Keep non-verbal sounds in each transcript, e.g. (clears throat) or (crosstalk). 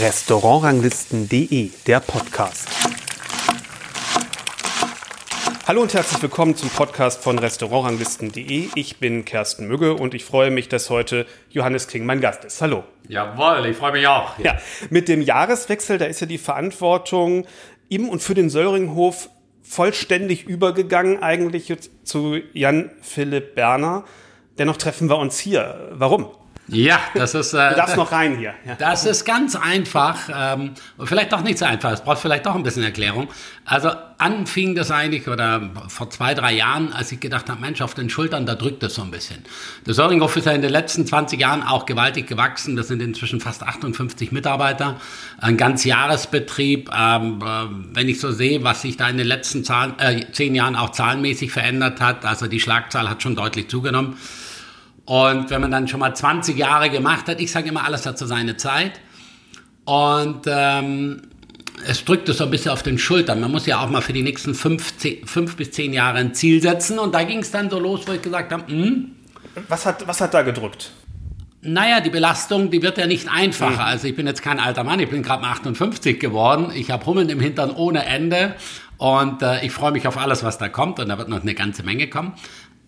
Restaurantranglisten.de, der Podcast. Hallo und herzlich willkommen zum Podcast von Restaurantranglisten.de. Ich bin Kersten Mügge und ich freue mich, dass heute Johannes King mein Gast ist. Hallo. Jawohl, ich freue mich auch. Ja, mit dem Jahreswechsel, da ist ja die Verantwortung im und für den Söllringhof vollständig übergegangen eigentlich zu Jan Philipp Berner. Dennoch treffen wir uns hier. Warum? Ja, das ist. Äh, du darfst noch rein hier. Ja. Das ist ganz einfach. Ähm, vielleicht doch nicht so einfach. Es braucht vielleicht doch ein bisschen Erklärung. Also anfing das eigentlich, oder vor zwei, drei Jahren, als ich gedacht habe, Mensch, auf den Schultern, da drückt es so ein bisschen. Der Söringhof ist ja in den letzten 20 Jahren auch gewaltig gewachsen. Das sind inzwischen fast 58 Mitarbeiter. Ein ganz Jahresbetrieb. Ähm, äh, wenn ich so sehe, was sich da in den letzten Zahlen, äh, zehn Jahren auch zahlenmäßig verändert hat, also die Schlagzahl hat schon deutlich zugenommen. Und wenn man dann schon mal 20 Jahre gemacht hat, ich sage immer, alles hat so seine Zeit. Und ähm, es drückt es so ein bisschen auf den Schultern. Man muss ja auch mal für die nächsten fünf, zehn, fünf bis zehn Jahre ein Ziel setzen. Und da ging es dann so los, wo ich gesagt habe, hm, was hat, was hat da gedrückt? Naja, die Belastung, die wird ja nicht einfacher. Mhm. Also ich bin jetzt kein alter Mann, ich bin gerade mal 58 geworden. Ich habe Hummeln im Hintern ohne Ende. Und äh, ich freue mich auf alles, was da kommt. Und da wird noch eine ganze Menge kommen.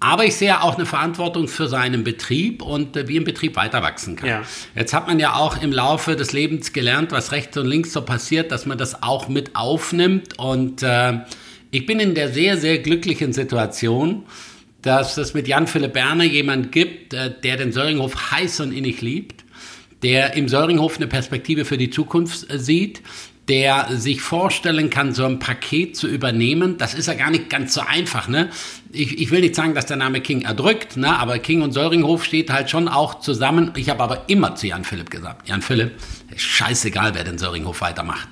Aber ich sehe auch eine Verantwortung für seinen Betrieb und äh, wie ein Betrieb weiter wachsen kann. Ja. Jetzt hat man ja auch im Laufe des Lebens gelernt, was rechts und links so passiert, dass man das auch mit aufnimmt. Und äh, ich bin in der sehr, sehr glücklichen Situation, dass es mit Jan-Philipp Berner jemand gibt, äh, der den Söringhof heiß und innig liebt, der im Söringhof eine Perspektive für die Zukunft äh, sieht, der sich vorstellen kann, so ein Paket zu übernehmen. Das ist ja gar nicht ganz so einfach. Ne? Ich, ich will nicht sagen, dass der Name King erdrückt, ne? aber King und Söringhof steht halt schon auch zusammen. Ich habe aber immer zu Jan Philipp gesagt, Jan Philipp, scheißegal, wer den Söringhof weitermacht.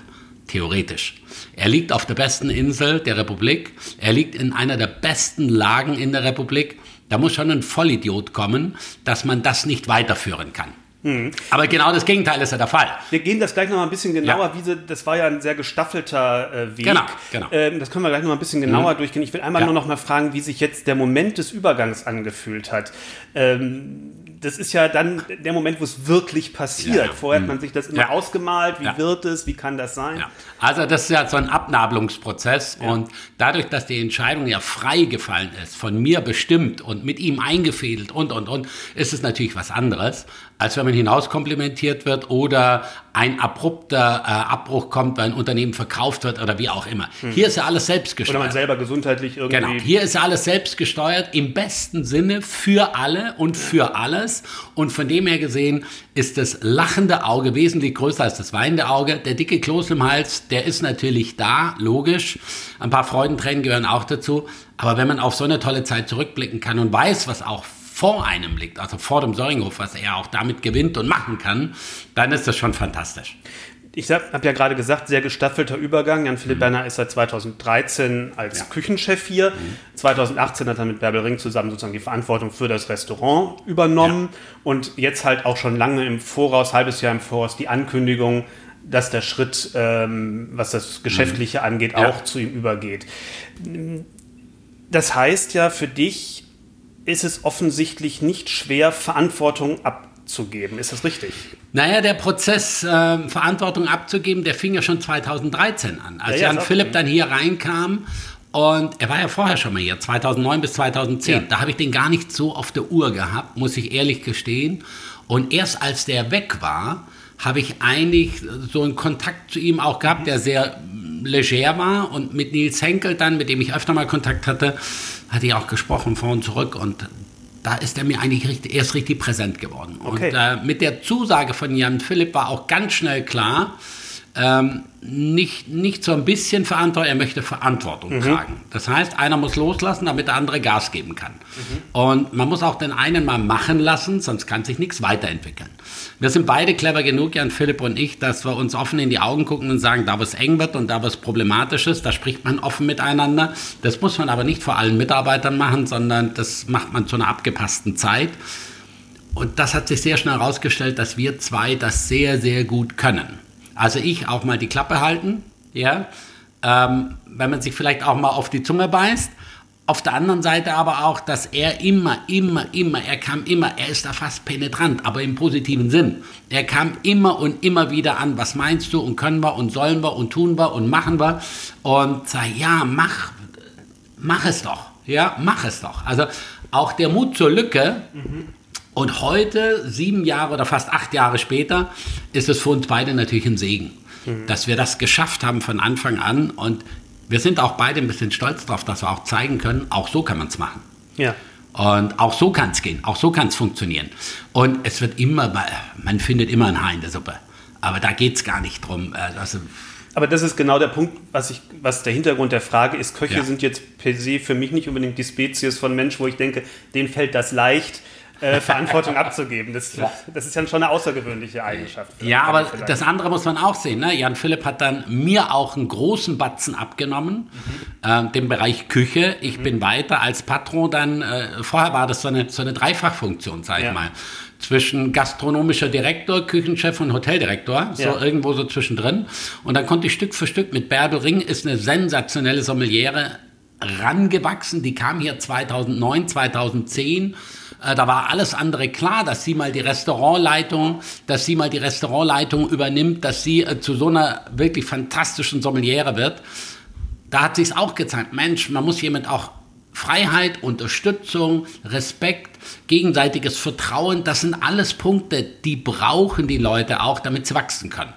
Theoretisch. Er liegt auf der besten Insel der Republik. Er liegt in einer der besten Lagen in der Republik. Da muss schon ein Vollidiot kommen, dass man das nicht weiterführen kann. Mhm. Aber genau das Gegenteil ist ja der Fall. Wir gehen das gleich noch mal ein bisschen genauer. Ja. Wie sie, das war ja ein sehr gestaffelter äh, Weg. Genau, genau. Ähm, das können wir gleich noch mal ein bisschen genauer mhm. durchgehen. Ich will einmal ja. nur noch mal fragen, wie sich jetzt der Moment des Übergangs angefühlt hat. Ähm, das ist ja dann der Moment, wo es wirklich passiert. Ja. Vorher hat man mhm. sich das immer ja. ausgemalt, wie ja. wird es, wie kann das sein? Also das ist ja so ein Abnabelungsprozess und dadurch, dass die Entscheidung ja frei gefallen ist, von mir bestimmt und mit ihm eingefädelt und, und, und, ist es natürlich was anderes, als wenn man hinauskomplimentiert wird oder ein abrupter äh, Abbruch kommt, weil ein Unternehmen verkauft wird oder wie auch immer. Hm. Hier ist ja alles selbst gesteuert. Oder man selber gesundheitlich irgendwie. Genau. Hier ist ja alles selbst gesteuert, im besten Sinne für alle und für alles. Und von dem her gesehen ist das lachende Auge wesentlich größer als das weinende Auge. Der dicke Kloß im Hals, der ist natürlich da, logisch. Ein paar Freudentränen gehören auch dazu. Aber wenn man auf so eine tolle Zeit zurückblicken kann und weiß, was auch vor einem liegt, also vor dem Söringhof, was er auch damit gewinnt und machen kann, dann ist das schon fantastisch. Ich habe ja gerade gesagt, sehr gestaffelter Übergang. Jan-Philipp mhm. Berner ist seit 2013 als ja. Küchenchef hier. Mhm. 2018 hat er mit Bärbel Ring zusammen sozusagen die Verantwortung für das Restaurant übernommen. Ja. Und jetzt halt auch schon lange im Voraus, halbes Jahr im Voraus, die Ankündigung, dass der Schritt, ähm, was das Geschäftliche mhm. angeht, ja. auch zu ihm übergeht. Das heißt ja für dich, ist es offensichtlich nicht schwer, Verantwortung abzugeben. Ist das richtig? Naja, der Prozess, äh, Verantwortung abzugeben, der fing ja schon 2013 an. Als ja, Jan Philipp dann hier reinkam und er war ja vorher schon mal hier, 2009 bis 2010. Ja. Da habe ich den gar nicht so auf der Uhr gehabt, muss ich ehrlich gestehen. Und erst als der weg war, habe ich eigentlich so einen Kontakt zu ihm auch gehabt, der sehr leger war. Und mit Nils Henkel dann, mit dem ich öfter mal Kontakt hatte, hatte ich auch gesprochen vor und zurück und da ist er mir eigentlich richtig, erst richtig präsent geworden. Okay. Und äh, mit der Zusage von Jan Philipp war auch ganz schnell klar, ähm, nicht, nicht so ein bisschen Verantwortung, er möchte Verantwortung mhm. tragen. Das heißt, einer muss loslassen, damit der andere Gas geben kann. Mhm. Und man muss auch den einen mal machen lassen, sonst kann sich nichts weiterentwickeln. Wir sind beide clever genug, Jan Philipp und ich, dass wir uns offen in die Augen gucken und sagen, da wo es eng wird und da wo es problematisch ist, da spricht man offen miteinander. Das muss man aber nicht vor allen Mitarbeitern machen, sondern das macht man zu einer abgepassten Zeit. Und das hat sich sehr schnell herausgestellt, dass wir zwei das sehr, sehr gut können. Also ich auch mal die Klappe halten, ja, ähm, wenn man sich vielleicht auch mal auf die Zunge beißt auf der anderen Seite aber auch, dass er immer, immer, immer, er kam immer, er ist da fast penetrant, aber im positiven Sinn. Er kam immer und immer wieder an, was meinst du und können wir und sollen wir und tun wir und machen wir und sag, ja, mach, mach es doch, ja, mach es doch. Also auch der Mut zur Lücke mhm. Und heute, sieben Jahre oder fast acht Jahre später, ist es für uns beide natürlich ein Segen, mhm. dass wir das geschafft haben von Anfang an und wir sind auch beide ein bisschen stolz darauf, dass wir auch zeigen können, auch so kann man es machen. Ja. Und auch so kann es gehen, auch so kann es funktionieren. Und es wird immer, man findet immer ein Haar in der Suppe. Aber da geht es gar nicht drum. Also aber das ist genau der Punkt, was, ich, was der Hintergrund der Frage ist. Köche ja. sind jetzt per se für mich nicht unbedingt die Spezies von Mensch, wo ich denke, denen fällt das leicht, äh, Verantwortung abzugeben. Das, ja. das ist ja schon eine außergewöhnliche Eigenschaft. Ja, aber das andere muss man auch sehen. Ne? Jan Philipp hat dann mir auch einen großen Batzen abgenommen, mhm. äh, den Bereich Küche. Ich mhm. bin weiter als Patron dann, äh, vorher war das so eine, so eine Dreifachfunktion, sag ich ja. mal zwischen gastronomischer Direktor, Küchenchef und Hoteldirektor, so ja. irgendwo so zwischendrin. Und dann konnte ich Stück für Stück mit Bärbel Ring, ist eine sensationelle Sommeliere, rangewachsen. Die kam hier 2009, 2010 äh, da war alles andere klar, dass sie mal die Restaurantleitung, dass sie mal die Restaurantleitung übernimmt, dass sie äh, zu so einer wirklich fantastischen Sommeliere wird. Da hat sich auch gezeigt, Mensch, man muss jemand auch Freiheit, Unterstützung, Respekt, gegenseitiges Vertrauen, das sind alles Punkte, die brauchen die Leute auch, damit sie wachsen können.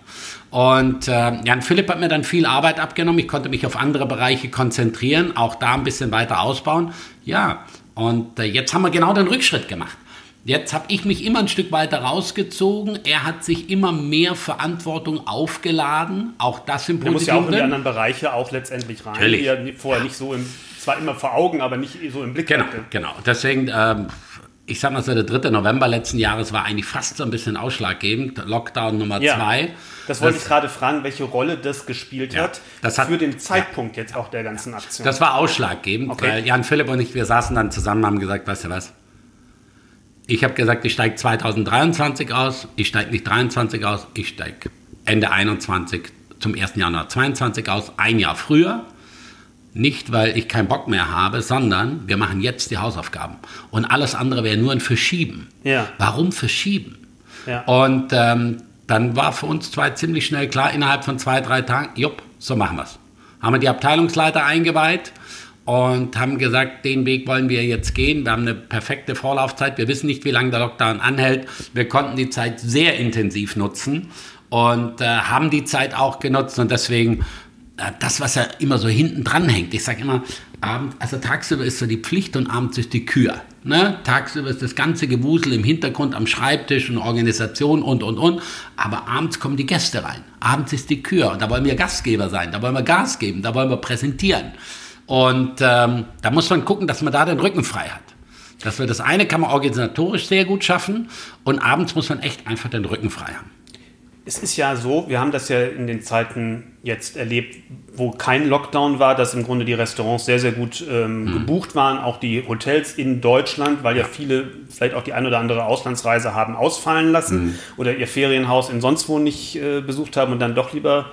Und äh, Jan Philipp hat mir dann viel Arbeit abgenommen. Ich konnte mich auf andere Bereiche konzentrieren, auch da ein bisschen weiter ausbauen. Ja, und äh, jetzt haben wir genau den Rückschritt gemacht. Jetzt habe ich mich immer ein Stück weiter rausgezogen. Er hat sich immer mehr Verantwortung aufgeladen. Auch das im Positiven. Er muss ja auch in die anderen Bereiche auch letztendlich rein, Natürlich. die er vorher ja. nicht so im, zwar immer vor Augen, aber nicht so im Blick genau, hatte. Genau, deswegen, ähm, ich sage mal so, der 3. November letzten Jahres war eigentlich fast so ein bisschen ausschlaggebend. Lockdown Nummer ja. zwei. Das wollte das, ich gerade fragen, welche Rolle das gespielt ja, hat das hat, für den Zeitpunkt ja. jetzt auch der ganzen Aktion. Das war ausschlaggebend, okay. weil Jan Philipp und ich, wir saßen dann zusammen und haben gesagt, weißt du was, ich habe gesagt, ich steige 2023 aus, ich steige nicht 23 aus, ich steige Ende 21 zum 1. Januar 22 aus, ein Jahr früher. Nicht, weil ich keinen Bock mehr habe, sondern wir machen jetzt die Hausaufgaben. Und alles andere wäre nur ein Verschieben. Ja. Warum verschieben? Ja. Und ähm, dann war für uns zwei ziemlich schnell klar, innerhalb von zwei, drei Tagen, jupp, so machen wir es. Haben wir die Abteilungsleiter eingeweiht und haben gesagt, den Weg wollen wir jetzt gehen. Wir haben eine perfekte Vorlaufzeit. Wir wissen nicht, wie lange der Lockdown anhält. Wir konnten die Zeit sehr intensiv nutzen und äh, haben die Zeit auch genutzt und deswegen das, was ja immer so hinten dran hängt. Ich sage immer, abend, also tagsüber ist so die Pflicht und abends ist die Kür. Ne? Tagsüber ist das ganze Gewusel im Hintergrund am Schreibtisch und Organisation und, und, und. Aber abends kommen die Gäste rein. Abends ist die Kür. Und da wollen wir Gastgeber sein. Da wollen wir Gas geben. Da wollen wir präsentieren. Und ähm, da muss man gucken, dass man da den Rücken frei hat. Dass wir das eine kann man organisatorisch sehr gut schaffen. Und abends muss man echt einfach den Rücken frei haben es ist ja so, wir haben das ja in den Zeiten jetzt erlebt, wo kein Lockdown war, dass im Grunde die Restaurants sehr, sehr gut ähm, mhm. gebucht waren, auch die Hotels in Deutschland, weil ja viele vielleicht auch die ein oder andere Auslandsreise haben ausfallen lassen mhm. oder ihr Ferienhaus in sonst wo nicht äh, besucht haben und dann doch lieber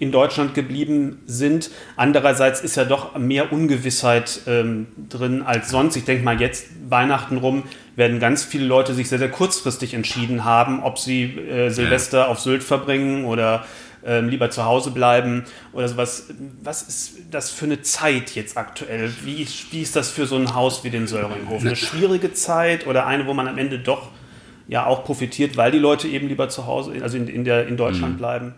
in Deutschland geblieben sind. Andererseits ist ja doch mehr Ungewissheit ähm, drin als sonst. Ich denke mal, jetzt Weihnachten rum werden ganz viele Leute sich sehr, sehr kurzfristig entschieden haben, ob sie äh, Silvester ja. auf Sylt verbringen oder ähm, lieber zu Hause bleiben oder sowas. Was ist das für eine Zeit jetzt aktuell? Wie, wie ist das für so ein Haus wie den Söllringhof? Eine schwierige Zeit oder eine, wo man am Ende doch ja auch profitiert, weil die Leute eben lieber zu Hause, also in, in, der, in Deutschland mhm. bleiben?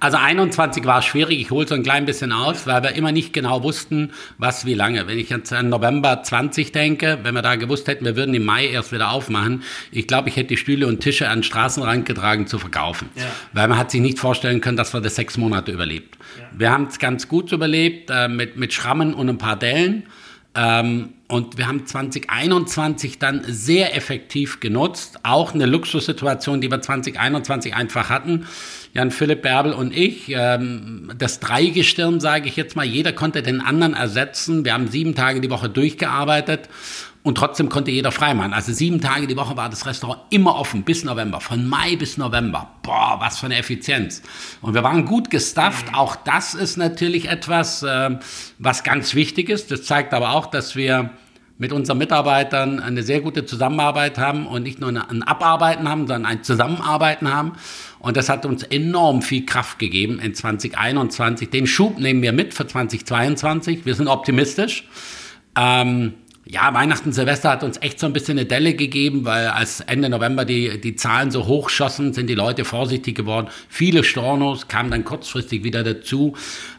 Also 21 war schwierig, ich hole so ein klein bisschen aus, weil wir immer nicht genau wussten, was wie lange. Wenn ich jetzt an November 20 denke, wenn wir da gewusst hätten, wir würden im Mai erst wieder aufmachen, ich glaube, ich hätte die Stühle und Tische an den Straßenrand getragen zu verkaufen. Ja. Weil man hat sich nicht vorstellen können, dass wir das sechs Monate überlebt. Ja. Wir haben es ganz gut überlebt, äh, mit, mit Schrammen und ein paar Dellen. Ähm, und wir haben 2021 dann sehr effektiv genutzt. Auch eine Luxussituation, die wir 2021 einfach hatten. Jan Philipp Bärbel und ich, ähm, das Dreigestirn, sage ich jetzt mal, jeder konnte den anderen ersetzen. Wir haben sieben Tage die Woche durchgearbeitet Und trotzdem konnte jeder frei machen. Also sieben Tage die Woche war das Restaurant immer offen bis November, von Mai bis November. Boah, was für eine Effizienz. Und wir waren gut gestafft. Auch das ist natürlich etwas, äh, was ganz wichtig ist. Das zeigt aber auch, dass wir mit unseren Mitarbeitern eine sehr gute Zusammenarbeit haben und nicht nur ein Abarbeiten haben, sondern ein Zusammenarbeiten haben. Und das hat uns enorm viel Kraft gegeben in 2021. Den Schub nehmen wir mit für 2022. Wir sind optimistisch. Ähm, ja, Weihnachten, Silvester hat uns echt so ein bisschen eine Delle gegeben, weil als Ende November die, die Zahlen so hoch schossen, sind die Leute vorsichtig geworden. Viele Stornos kamen dann kurzfristig wieder dazu.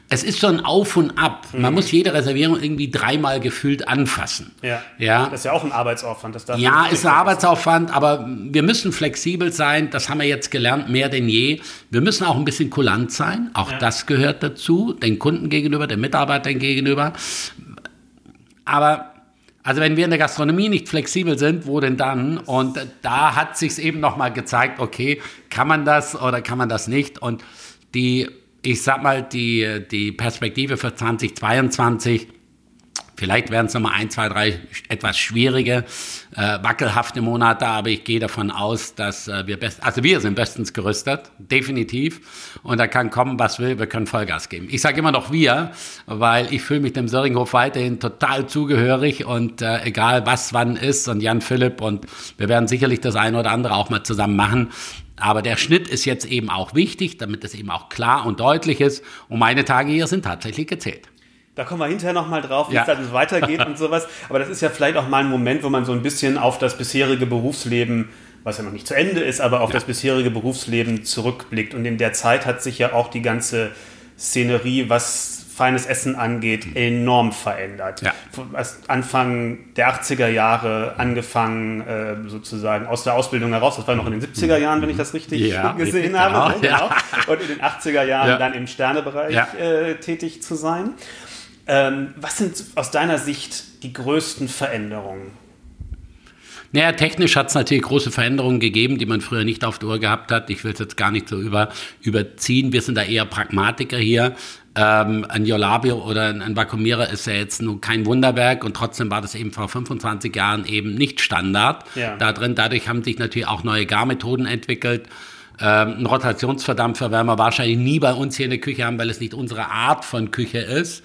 Es ist so ein Auf und Ab. Man mhm. muss jede Reservierung irgendwie dreimal gefühlt anfassen. Ja. ja. Das ist ja auch ein Arbeitsaufwand. Das ja, ist ein Arbeitsaufwand, aber wir müssen flexibel sein. Das haben wir jetzt gelernt, mehr denn je. Wir müssen auch ein bisschen kulant sein. Auch ja. das gehört dazu, den Kunden gegenüber, den Mitarbeitern gegenüber. Aber also wenn wir in der Gastronomie nicht flexibel sind, wo denn dann? Und da hat sich eben nochmal gezeigt, okay, kann man das oder kann man das nicht? Und die, ich sag mal, die, die Perspektive für 2022 Vielleicht werden es nochmal ein, zwei, drei etwas schwierige, äh, wackelhafte Monate, aber ich gehe davon aus, dass äh, wir best, also wir sind bestens gerüstet, definitiv. Und da kann kommen, was will, wir können Vollgas geben. Ich sage immer noch wir, weil ich fühle mich dem Söringhof weiterhin total zugehörig und äh, egal was wann ist und Jan Philipp und wir werden sicherlich das eine oder andere auch mal zusammen machen. Aber der Schnitt ist jetzt eben auch wichtig, damit es eben auch klar und deutlich ist. Und meine Tage hier sind tatsächlich gezählt. Da kommen wir hinterher nochmal drauf, wie ja. es dann weitergeht und sowas. (laughs) Aber das ist ja vielleicht auch mal ein Moment, wo man so ein bisschen auf das bisherige Berufsleben, was ja noch nicht zu Ende ist, aber auf ja. das bisherige Berufsleben zurückblickt. Und in der Zeit hat sich ja auch die ganze Szenerie, was feines Essen angeht, mhm. enorm verändert. Ja. Anfang der 80er Jahre angefangen, äh, sozusagen aus der Ausbildung heraus, das war noch in den 70er Jahren, wenn ich das richtig ja, (laughs) gesehen habe. Genau, genau. Und in den 80er Jahren dann im Sternebereich äh, tätig zu sein. Ähm, was sind aus deiner Sicht die größten Veränderungen? Naja, technisch hat es natürlich große Veränderungen gegeben, die man früher nicht auf der Uhr gehabt hat. Ich will es jetzt gar nicht so über, überziehen. Wir sind da eher Pragmatiker hier. Ähm, ein Jolabio oder ein Vakuumierer ist ja jetzt nun kein Wunderwerk und trotzdem war das eben vor 25 Jahren eben nicht Standard ja. da drin. Dadurch haben sich natürlich auch neue Garmethoden entwickelt. Ähm, ein Rotationsverdampfer werden wir wahrscheinlich nie bei uns hier in der Küche haben, weil es nicht unsere Art von Küche ist.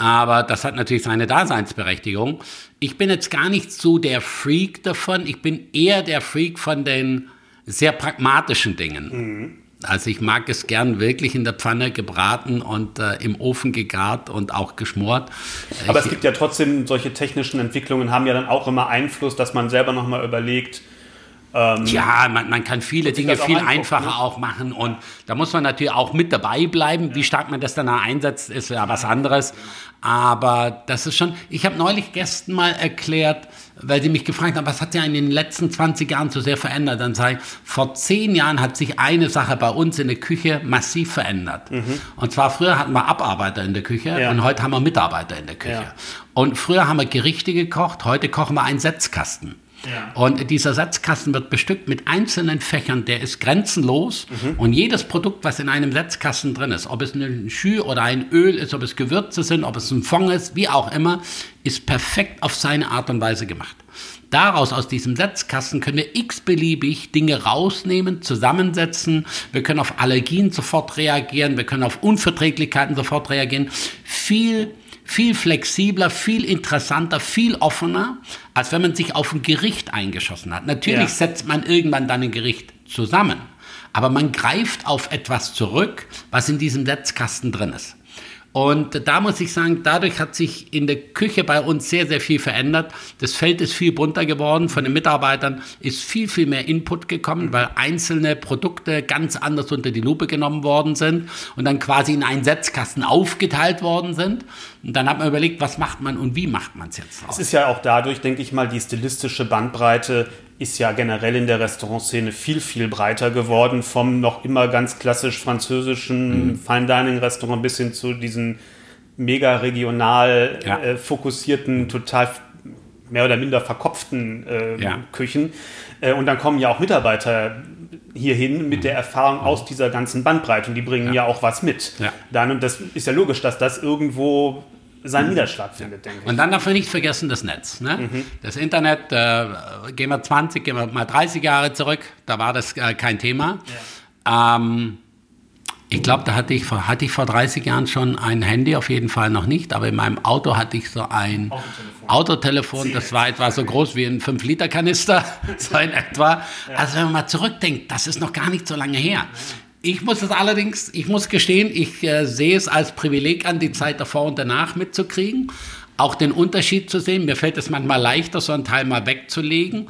Aber das hat natürlich seine Daseinsberechtigung. Ich bin jetzt gar nicht so der Freak davon. Ich bin eher der Freak von den sehr pragmatischen Dingen. Mhm. Also ich mag es gern wirklich in der Pfanne gebraten und äh, im Ofen gegart und auch geschmort. Aber ich, es gibt ja trotzdem solche technischen Entwicklungen, haben ja dann auch immer Einfluss, dass man selber nochmal überlegt, ähm, ja, man, man, kann viele Dinge viel einfacher ne? auch machen und da muss man natürlich auch mit dabei bleiben. Wie stark man das dann einsetzt, ist ja was anderes. Aber das ist schon, ich habe neulich Gästen mal erklärt, weil sie mich gefragt haben, was hat sich in den letzten 20 Jahren so sehr verändert? Dann sage ich, vor zehn Jahren hat sich eine Sache bei uns in der Küche massiv verändert. Mhm. Und zwar früher hatten wir Abarbeiter in der Küche ja. und heute haben wir Mitarbeiter in der Küche. Ja. Und früher haben wir Gerichte gekocht, heute kochen wir einen Setzkasten. Ja. Und dieser Setzkasten wird bestückt mit einzelnen Fächern, der ist grenzenlos. Mhm. Und jedes Produkt, was in einem Setzkasten drin ist, ob es ein Schü oder ein Öl ist, ob es Gewürze sind, ob es ein Fond ist, wie auch immer, ist perfekt auf seine Art und Weise gemacht. Daraus, aus diesem Setzkasten, können wir x-beliebig Dinge rausnehmen, zusammensetzen. Wir können auf Allergien sofort reagieren. Wir können auf Unverträglichkeiten sofort reagieren. Viel viel flexibler, viel interessanter, viel offener, als wenn man sich auf ein Gericht eingeschossen hat. Natürlich ja. setzt man irgendwann dann ein Gericht zusammen, aber man greift auf etwas zurück, was in diesem Setzkasten drin ist. Und da muss ich sagen, dadurch hat sich in der Küche bei uns sehr, sehr viel verändert. Das Feld ist viel bunter geworden. Von den Mitarbeitern ist viel, viel mehr Input gekommen, weil einzelne Produkte ganz anders unter die Lupe genommen worden sind und dann quasi in einen Setzkasten aufgeteilt worden sind. Und dann hat man überlegt, was macht man und wie macht man es jetzt raus. Es ist ja auch dadurch, denke ich mal, die stilistische Bandbreite ist ja generell in der Restaurantszene viel, viel breiter geworden, vom noch immer ganz klassisch französischen mhm. Fine Dining Restaurant bis hin zu diesen mega regional ja. äh, fokussierten, total mehr oder minder verkopften äh, ja. Küchen. Äh, und dann kommen ja auch Mitarbeiter hierhin mit der Erfahrung mhm. aus dieser ganzen Bandbreite und die bringen ja, ja auch was mit. Dann, und das ist ja logisch, dass das irgendwo seinen Niederschlag findet, denke ich. Und dann darf man nicht vergessen das Netz. Ne? Mhm. Das Internet, äh, gehen wir 20, gehen wir mal 30 Jahre zurück, da war das äh, kein Thema. Ja. Ähm, ich glaube, da hatte ich, hatte ich vor 30 Jahren schon ein Handy, auf jeden Fall noch nicht, aber in meinem Auto hatte ich so ein Autotelefon. Autotelefon das war etwa so groß wie ein 5-Liter-Kanister, (laughs) so in etwa. Also wenn man mal zurückdenkt, das ist noch gar nicht so lange her. Ich muss es allerdings, ich muss gestehen, ich äh, sehe es als Privileg an, die Zeit davor und danach mitzukriegen, auch den Unterschied zu sehen. Mir fällt es manchmal leichter, so einen Teil mal wegzulegen.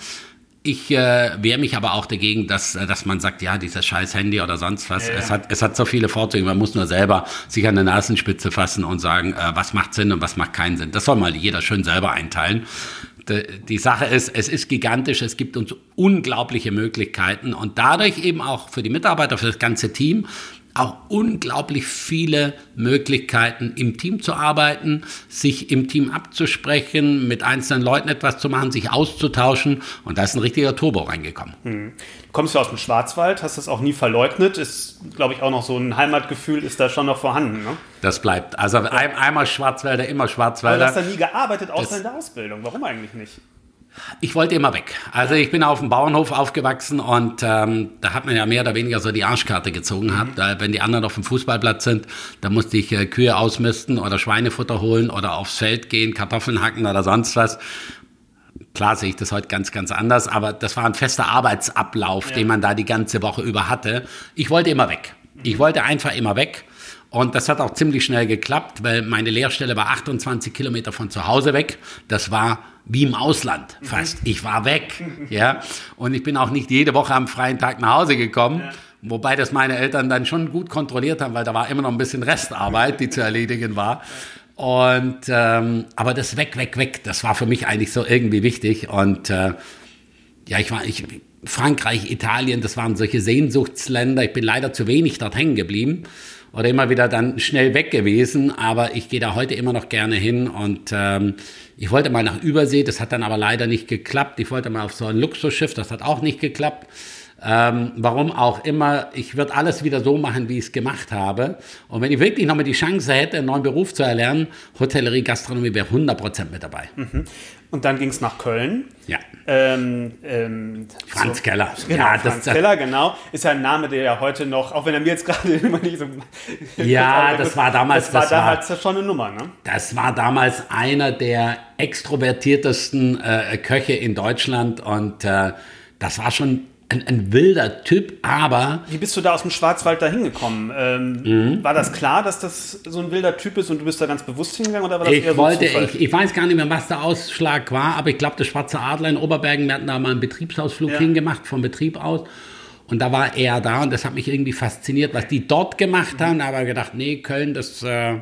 Ich äh, wehre mich aber auch dagegen, dass, äh, dass man sagt, ja, dieses scheiß Handy oder sonst was. Ja, Es, hat, es hat so viele Vorzüge. Man muss nur selber sich an der Nasenspitze fassen und sagen, äh, was macht Sinn und was macht keinen Sinn. Das soll mal jeder schön selber einteilen. Die, Sache ist, es ist gigantisch, es gibt uns unglaubliche Möglichkeiten und dadurch eben auch für die Mitarbeiter, für das ganze Team auch unglaublich viele Möglichkeiten, im Team zu arbeiten, sich im Team abzusprechen, mit einzelnen Leuten etwas zu machen, sich auszutauschen. Und da ist ein richtiger Turbo reingekommen. Hm. Du kommst ja aus dem Schwarzwald, hast das auch nie verleugnet. Ist, glaube ich, auch noch so ein Heimatgefühl, ist da schon noch vorhanden. Ne? Das bleibt. Also ein, einmal Schwarzwälder, immer Schwarzwälder. Aber du hast da nie gearbeitet, außer das, in der Ausbildung. Warum eigentlich nicht? Ich wollte immer weg. Also ich bin auf dem Bauernhof aufgewachsen und ähm, da hat man ja mehr oder weniger so die Arschkarte gezogen. Mhm. Da, wenn die anderen auf dem Fußballplatz sind, da musste ich äh, Kühe ausmisten oder Schweinefutter holen oder aufs Feld gehen, Kartoffeln hacken oder sonst was. Klar sehe ich das heute ganz, ganz anders, aber das war ein fester Arbeitsablauf, ja. den man da die ganze Woche über hatte. Ich wollte immer weg. Ich wollte einfach immer weg. Und das hat auch ziemlich schnell geklappt, weil meine Lehrstelle war 28 Kilometer von zu Hause weg. Das war wie im Ausland fast. Ich war weg, ja. Und ich bin auch nicht jede Woche am freien Tag nach Hause gekommen. Ja. Wobei das meine Eltern dann schon gut kontrolliert haben, weil da war immer noch ein bisschen Restarbeit, die zu erledigen war. Und ähm, aber das weg, weg, weg, das war für mich eigentlich so irgendwie wichtig. Und äh, ja, ich war, ich, Frankreich, Italien, das waren solche Sehnsuchtsländer. Ich bin leider zu wenig dort hängen geblieben oder immer wieder dann schnell weg gewesen. Aber ich gehe da heute immer noch gerne hin und ähm, ich wollte mal nach Übersee, das hat dann aber leider nicht geklappt. Ich wollte mal auf so ein Luxusschiff, das hat auch nicht geklappt. Ähm, warum auch immer, ich würde alles wieder so machen, wie ich es gemacht habe. Und wenn ich wirklich nochmal die Chance hätte, einen neuen Beruf zu erlernen, Hotellerie, Gastronomie wäre 100% mit dabei. Mhm. Und dann ging es nach Köln. Ja. Ähm, ähm, Franz so, Keller. Genau, ja, Franz das, Keller, genau. Ist ja ein Name, der ja heute noch, auch wenn er mir jetzt (laughs) gerade immer nicht so. Ja, das war damals. Das war das damals war, schon eine Nummer, ne? Das war damals einer der extrovertiertesten äh, Köche in Deutschland und äh, das war schon ein, ein, wilder Typ, aber. Wie bist du da aus dem Schwarzwald da hingekommen? Ähm, mhm. War das klar, dass das so ein wilder Typ ist und du bist da ganz bewusst hingegangen oder war das ich eher so wollte, ich, ich, weiß gar nicht mehr, was der Ausschlag war, aber ich glaube, der Schwarze Adler in Oberbergen, wir hatten da mal einen Betriebsausflug ja. hingemacht, vom Betrieb aus. Und da war er da und das hat mich irgendwie fasziniert, was die dort gemacht mhm. haben. Da habe ich gedacht, nee, Köln, das. Äh,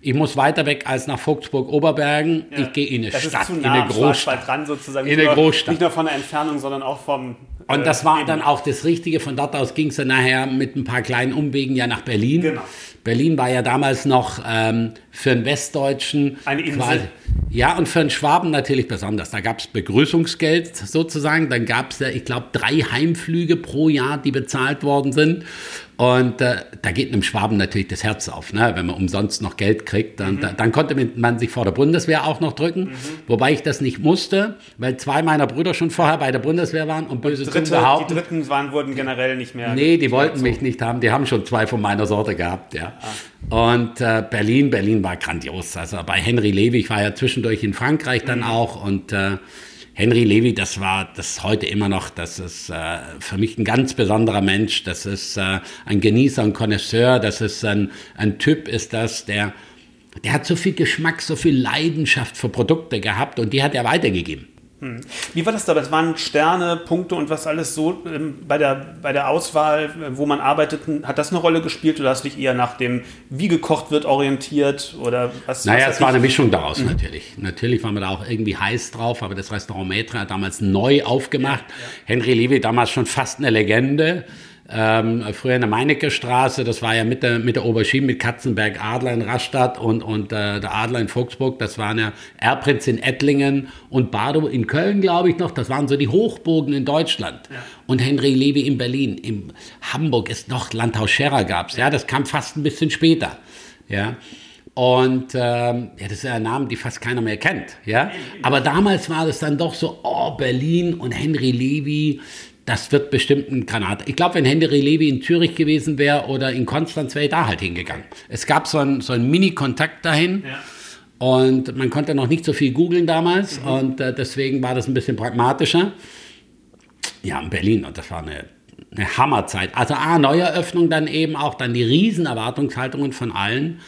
ich muss weiter weg als nach Vogtsburg-Oberbergen. Ja. Ich gehe in eine das Stadt, nah in eine Großstadt. dran sozusagen. In eine Großstadt. Nicht nur von der Entfernung, sondern auch vom. Und das war dann auch das Richtige. Von dort aus ging es dann nachher mit ein paar kleinen Umwegen ja nach Berlin. Genau. Berlin war ja damals noch ähm, für einen Westdeutschen. Eine Insel. Quasi, ja, und für einen Schwaben natürlich besonders. Da gab es Begrüßungsgeld sozusagen. Dann gab es ja, ich glaube, drei Heimflüge pro Jahr, die bezahlt worden sind. Und äh, da geht einem Schwaben natürlich das Herz auf, ne? wenn man umsonst noch Geld kriegt. Dann, mhm. da, dann konnte man sich vor der Bundeswehr auch noch drücken, mhm. wobei ich das nicht musste, weil zwei meiner Brüder schon vorher bei der Bundeswehr waren und böse und Dritte, behaupten. Die Dritten waren, wurden generell nicht mehr. Nee, die wollten mich nicht haben. Die haben schon zwei von meiner Sorte gehabt, ja. Ah. Und äh, Berlin, Berlin war grandios. Also bei Henry Levy, ich war ja zwischendurch in Frankreich dann mhm. auch und äh, Henry Levy, das war das heute immer noch, das ist äh, für mich ein ganz besonderer Mensch. Das ist äh, ein Genießer, ein Connoisseur, das ist ein, ein Typ, ist das, der, der hat so viel Geschmack, so viel Leidenschaft für Produkte gehabt und die hat er weitergegeben. Hm. Wie war das da? Das waren Sterne, Punkte und was alles so ähm, bei, der, bei der Auswahl, wo man arbeitet, hat das eine Rolle gespielt oder hast du dich eher nach dem, wie gekocht wird, orientiert? Oder was, naja, was es war eine Mischung daraus mhm. natürlich. Natürlich waren wir da auch irgendwie heiß drauf, aber das Restaurant Maitre hat damals neu aufgemacht. Ja, ja. Henry Levy damals schon fast eine Legende. Ähm, früher in der Meinecke Straße, das war ja mit der, mit der Aubergine, mit Katzenberg Adler in Rastatt und, und äh, der Adler in Volksburg, das waren ja Erbprinz in Ettlingen und Bardow in Köln, glaube ich noch, das waren so die Hochburgen in Deutschland. Ja. Und Henry Levy in Berlin, in Hamburg ist noch Landhaus Scherrer gab's, ja, das kam fast ein bisschen später, ja. Und ähm, ja, das ist ja ein Name, die fast keiner mehr kennt. Ja? Aber damals war das dann doch so, oh, Berlin und Henry Levy, das wird bestimmt ein Granat. Ich glaube, wenn Henry Levy in Zürich gewesen wäre oder in Konstanz, wäre ich da halt hingegangen. Es gab so einen so Mini-Kontakt dahin. Ja. Und man konnte noch nicht so viel googeln damals. Mhm. Und äh, deswegen war das ein bisschen pragmatischer. Ja, in Berlin. Und das war eine eine Hammerzeit. Also A, Neueröffnung, dann eben auch dann die Riesenerwartungshaltungen von allen.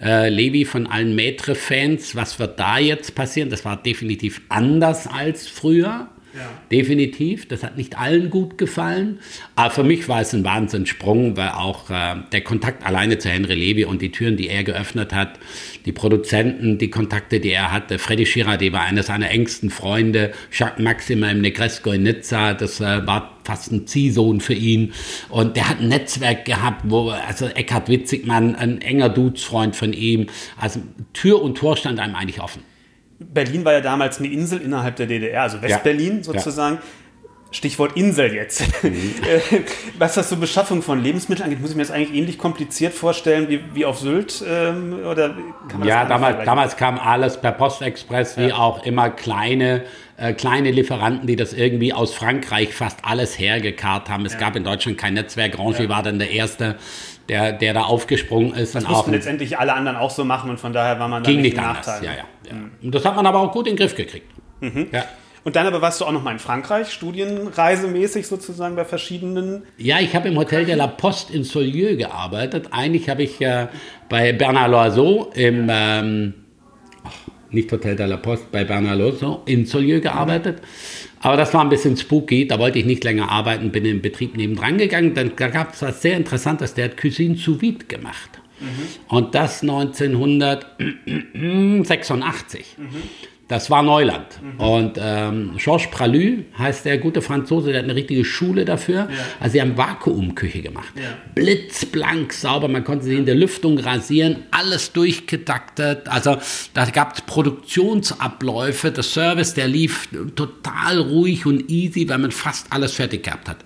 Äh, Levi von allen Maitre-Fans, was wird da jetzt passieren? Das war definitiv anders als früher. Ja. Definitiv. Das hat nicht allen gut gefallen. Aber für mich war es ein Wahnsinnssprung, weil auch äh, der Kontakt alleine zu Henry Levy und die Türen, die er geöffnet hat, die Produzenten, die Kontakte, die er hatte. Freddy Girardi war einer seiner engsten Freunde. Jacques Maxima im Negresco in Nizza, das äh, war fast ein Ziehsohn für ihn. Und der hat ein Netzwerk gehabt, wo, also Eckhard Witzigmann, ein enger Dudesfreund von ihm. Also Tür und Tor stand einem eigentlich offen. Berlin war ja damals eine Insel innerhalb der DDR, also Westberlin ja. sozusagen. Ja. Stichwort Insel jetzt. Mhm. (laughs) Äh, was das so Beschaffung von Lebensmitteln angeht, muss ich mir das eigentlich ähnlich kompliziert vorstellen wie, wie auf Sylt? Ähm, oder ja, damals, damals kam alles per Postexpress, wie ja. auch immer kleine, äh, kleine Lieferanten, die das irgendwie aus Frankreich fast alles hergekarrt haben. Es ja. gab in Deutschland kein Netzwerk. Ranger ja. war dann der Erste, der, der da aufgesprungen ist. Das mussten letztendlich alle anderen auch so machen und von daher war man da ging nicht, nicht Nachteil. Ja, ja, ja. Und das hat man aber auch gut in den Griff gekriegt. Mhm. Ja. Und dann aber warst du auch noch mal in Frankreich, studienreisemäßig sozusagen bei verschiedenen. Ja, ich habe im Hotel de la Poste in Solieu gearbeitet. Eigentlich habe ich äh, bei Bernard Loiseau im, ähm, nicht Hotel de la Poste, bei Bernard Loiseau in Solieu gearbeitet. Aber das war ein bisschen spooky, da wollte ich nicht länger arbeiten, bin im Betrieb nebendran gegangen. Dann, da gab es was sehr Interessantes, der hat Cuisine sous vide gemacht. Mhm. Und das 1986. Mhm. Das war Neuland. Mhm. Und ähm, Georges Pralu heißt der gute Franzose, der hat eine richtige Schule dafür. Ja. Also sie haben Vakuumküche gemacht. Ja. Blitzblank, sauber, man konnte sie in der Lüftung rasieren, alles durchgetaktet. Also da gab es Produktionsabläufe, der Service, der lief total ruhig und easy, weil man fast alles fertig gehabt hat.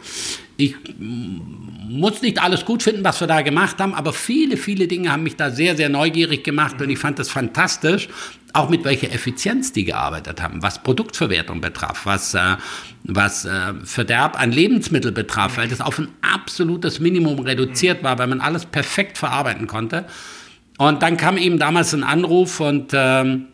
Ich muss nicht alles gut finden, was wir da gemacht haben, aber viele, viele Dinge haben mich da sehr, sehr neugierig gemacht und ich fand das fantastisch, auch mit welcher Effizienz die gearbeitet haben, was Produktverwertung betraf, was, äh, was äh, Verderb an Lebensmittel betraf, weil das auf ein absolutes Minimum reduziert war, weil man alles perfekt verarbeiten konnte. Und dann kam eben damals ein Anruf und ähm, äh,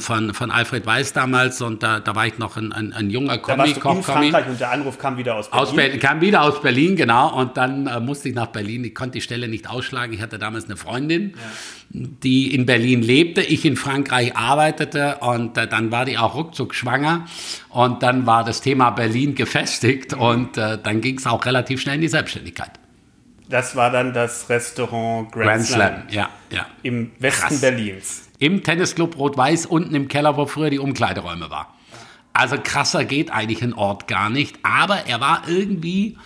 von, von Alfred Weiß damals und da, da war ich noch ein, ein, ein junger Comic. Da warst du in Frankreich und der Anruf kam wieder aus Berlin. Aus Berlin kam wieder aus Berlin, genau. Und dann äh, musste ich nach Berlin. Ich konnte die Stelle nicht ausschlagen. Ich hatte damals eine Freundin, ja. die in Berlin lebte, ich in Frankreich arbeitete und äh, dann war die auch ruckzuck schwanger und dann war das Thema Berlin gefestigt mhm. und äh, dann ging es auch relativ schnell in die Selbstständigkeit. Das war dann das Restaurant Grand, Grand Slam, Slam. Ja, ja. im Westen Krass. Berlins. Im Tennisclub Rot-Weiß, unten im Keller, wo früher die Umkleideräume war. Also krasser geht eigentlich ein Ort gar nicht. Aber er war irgendwie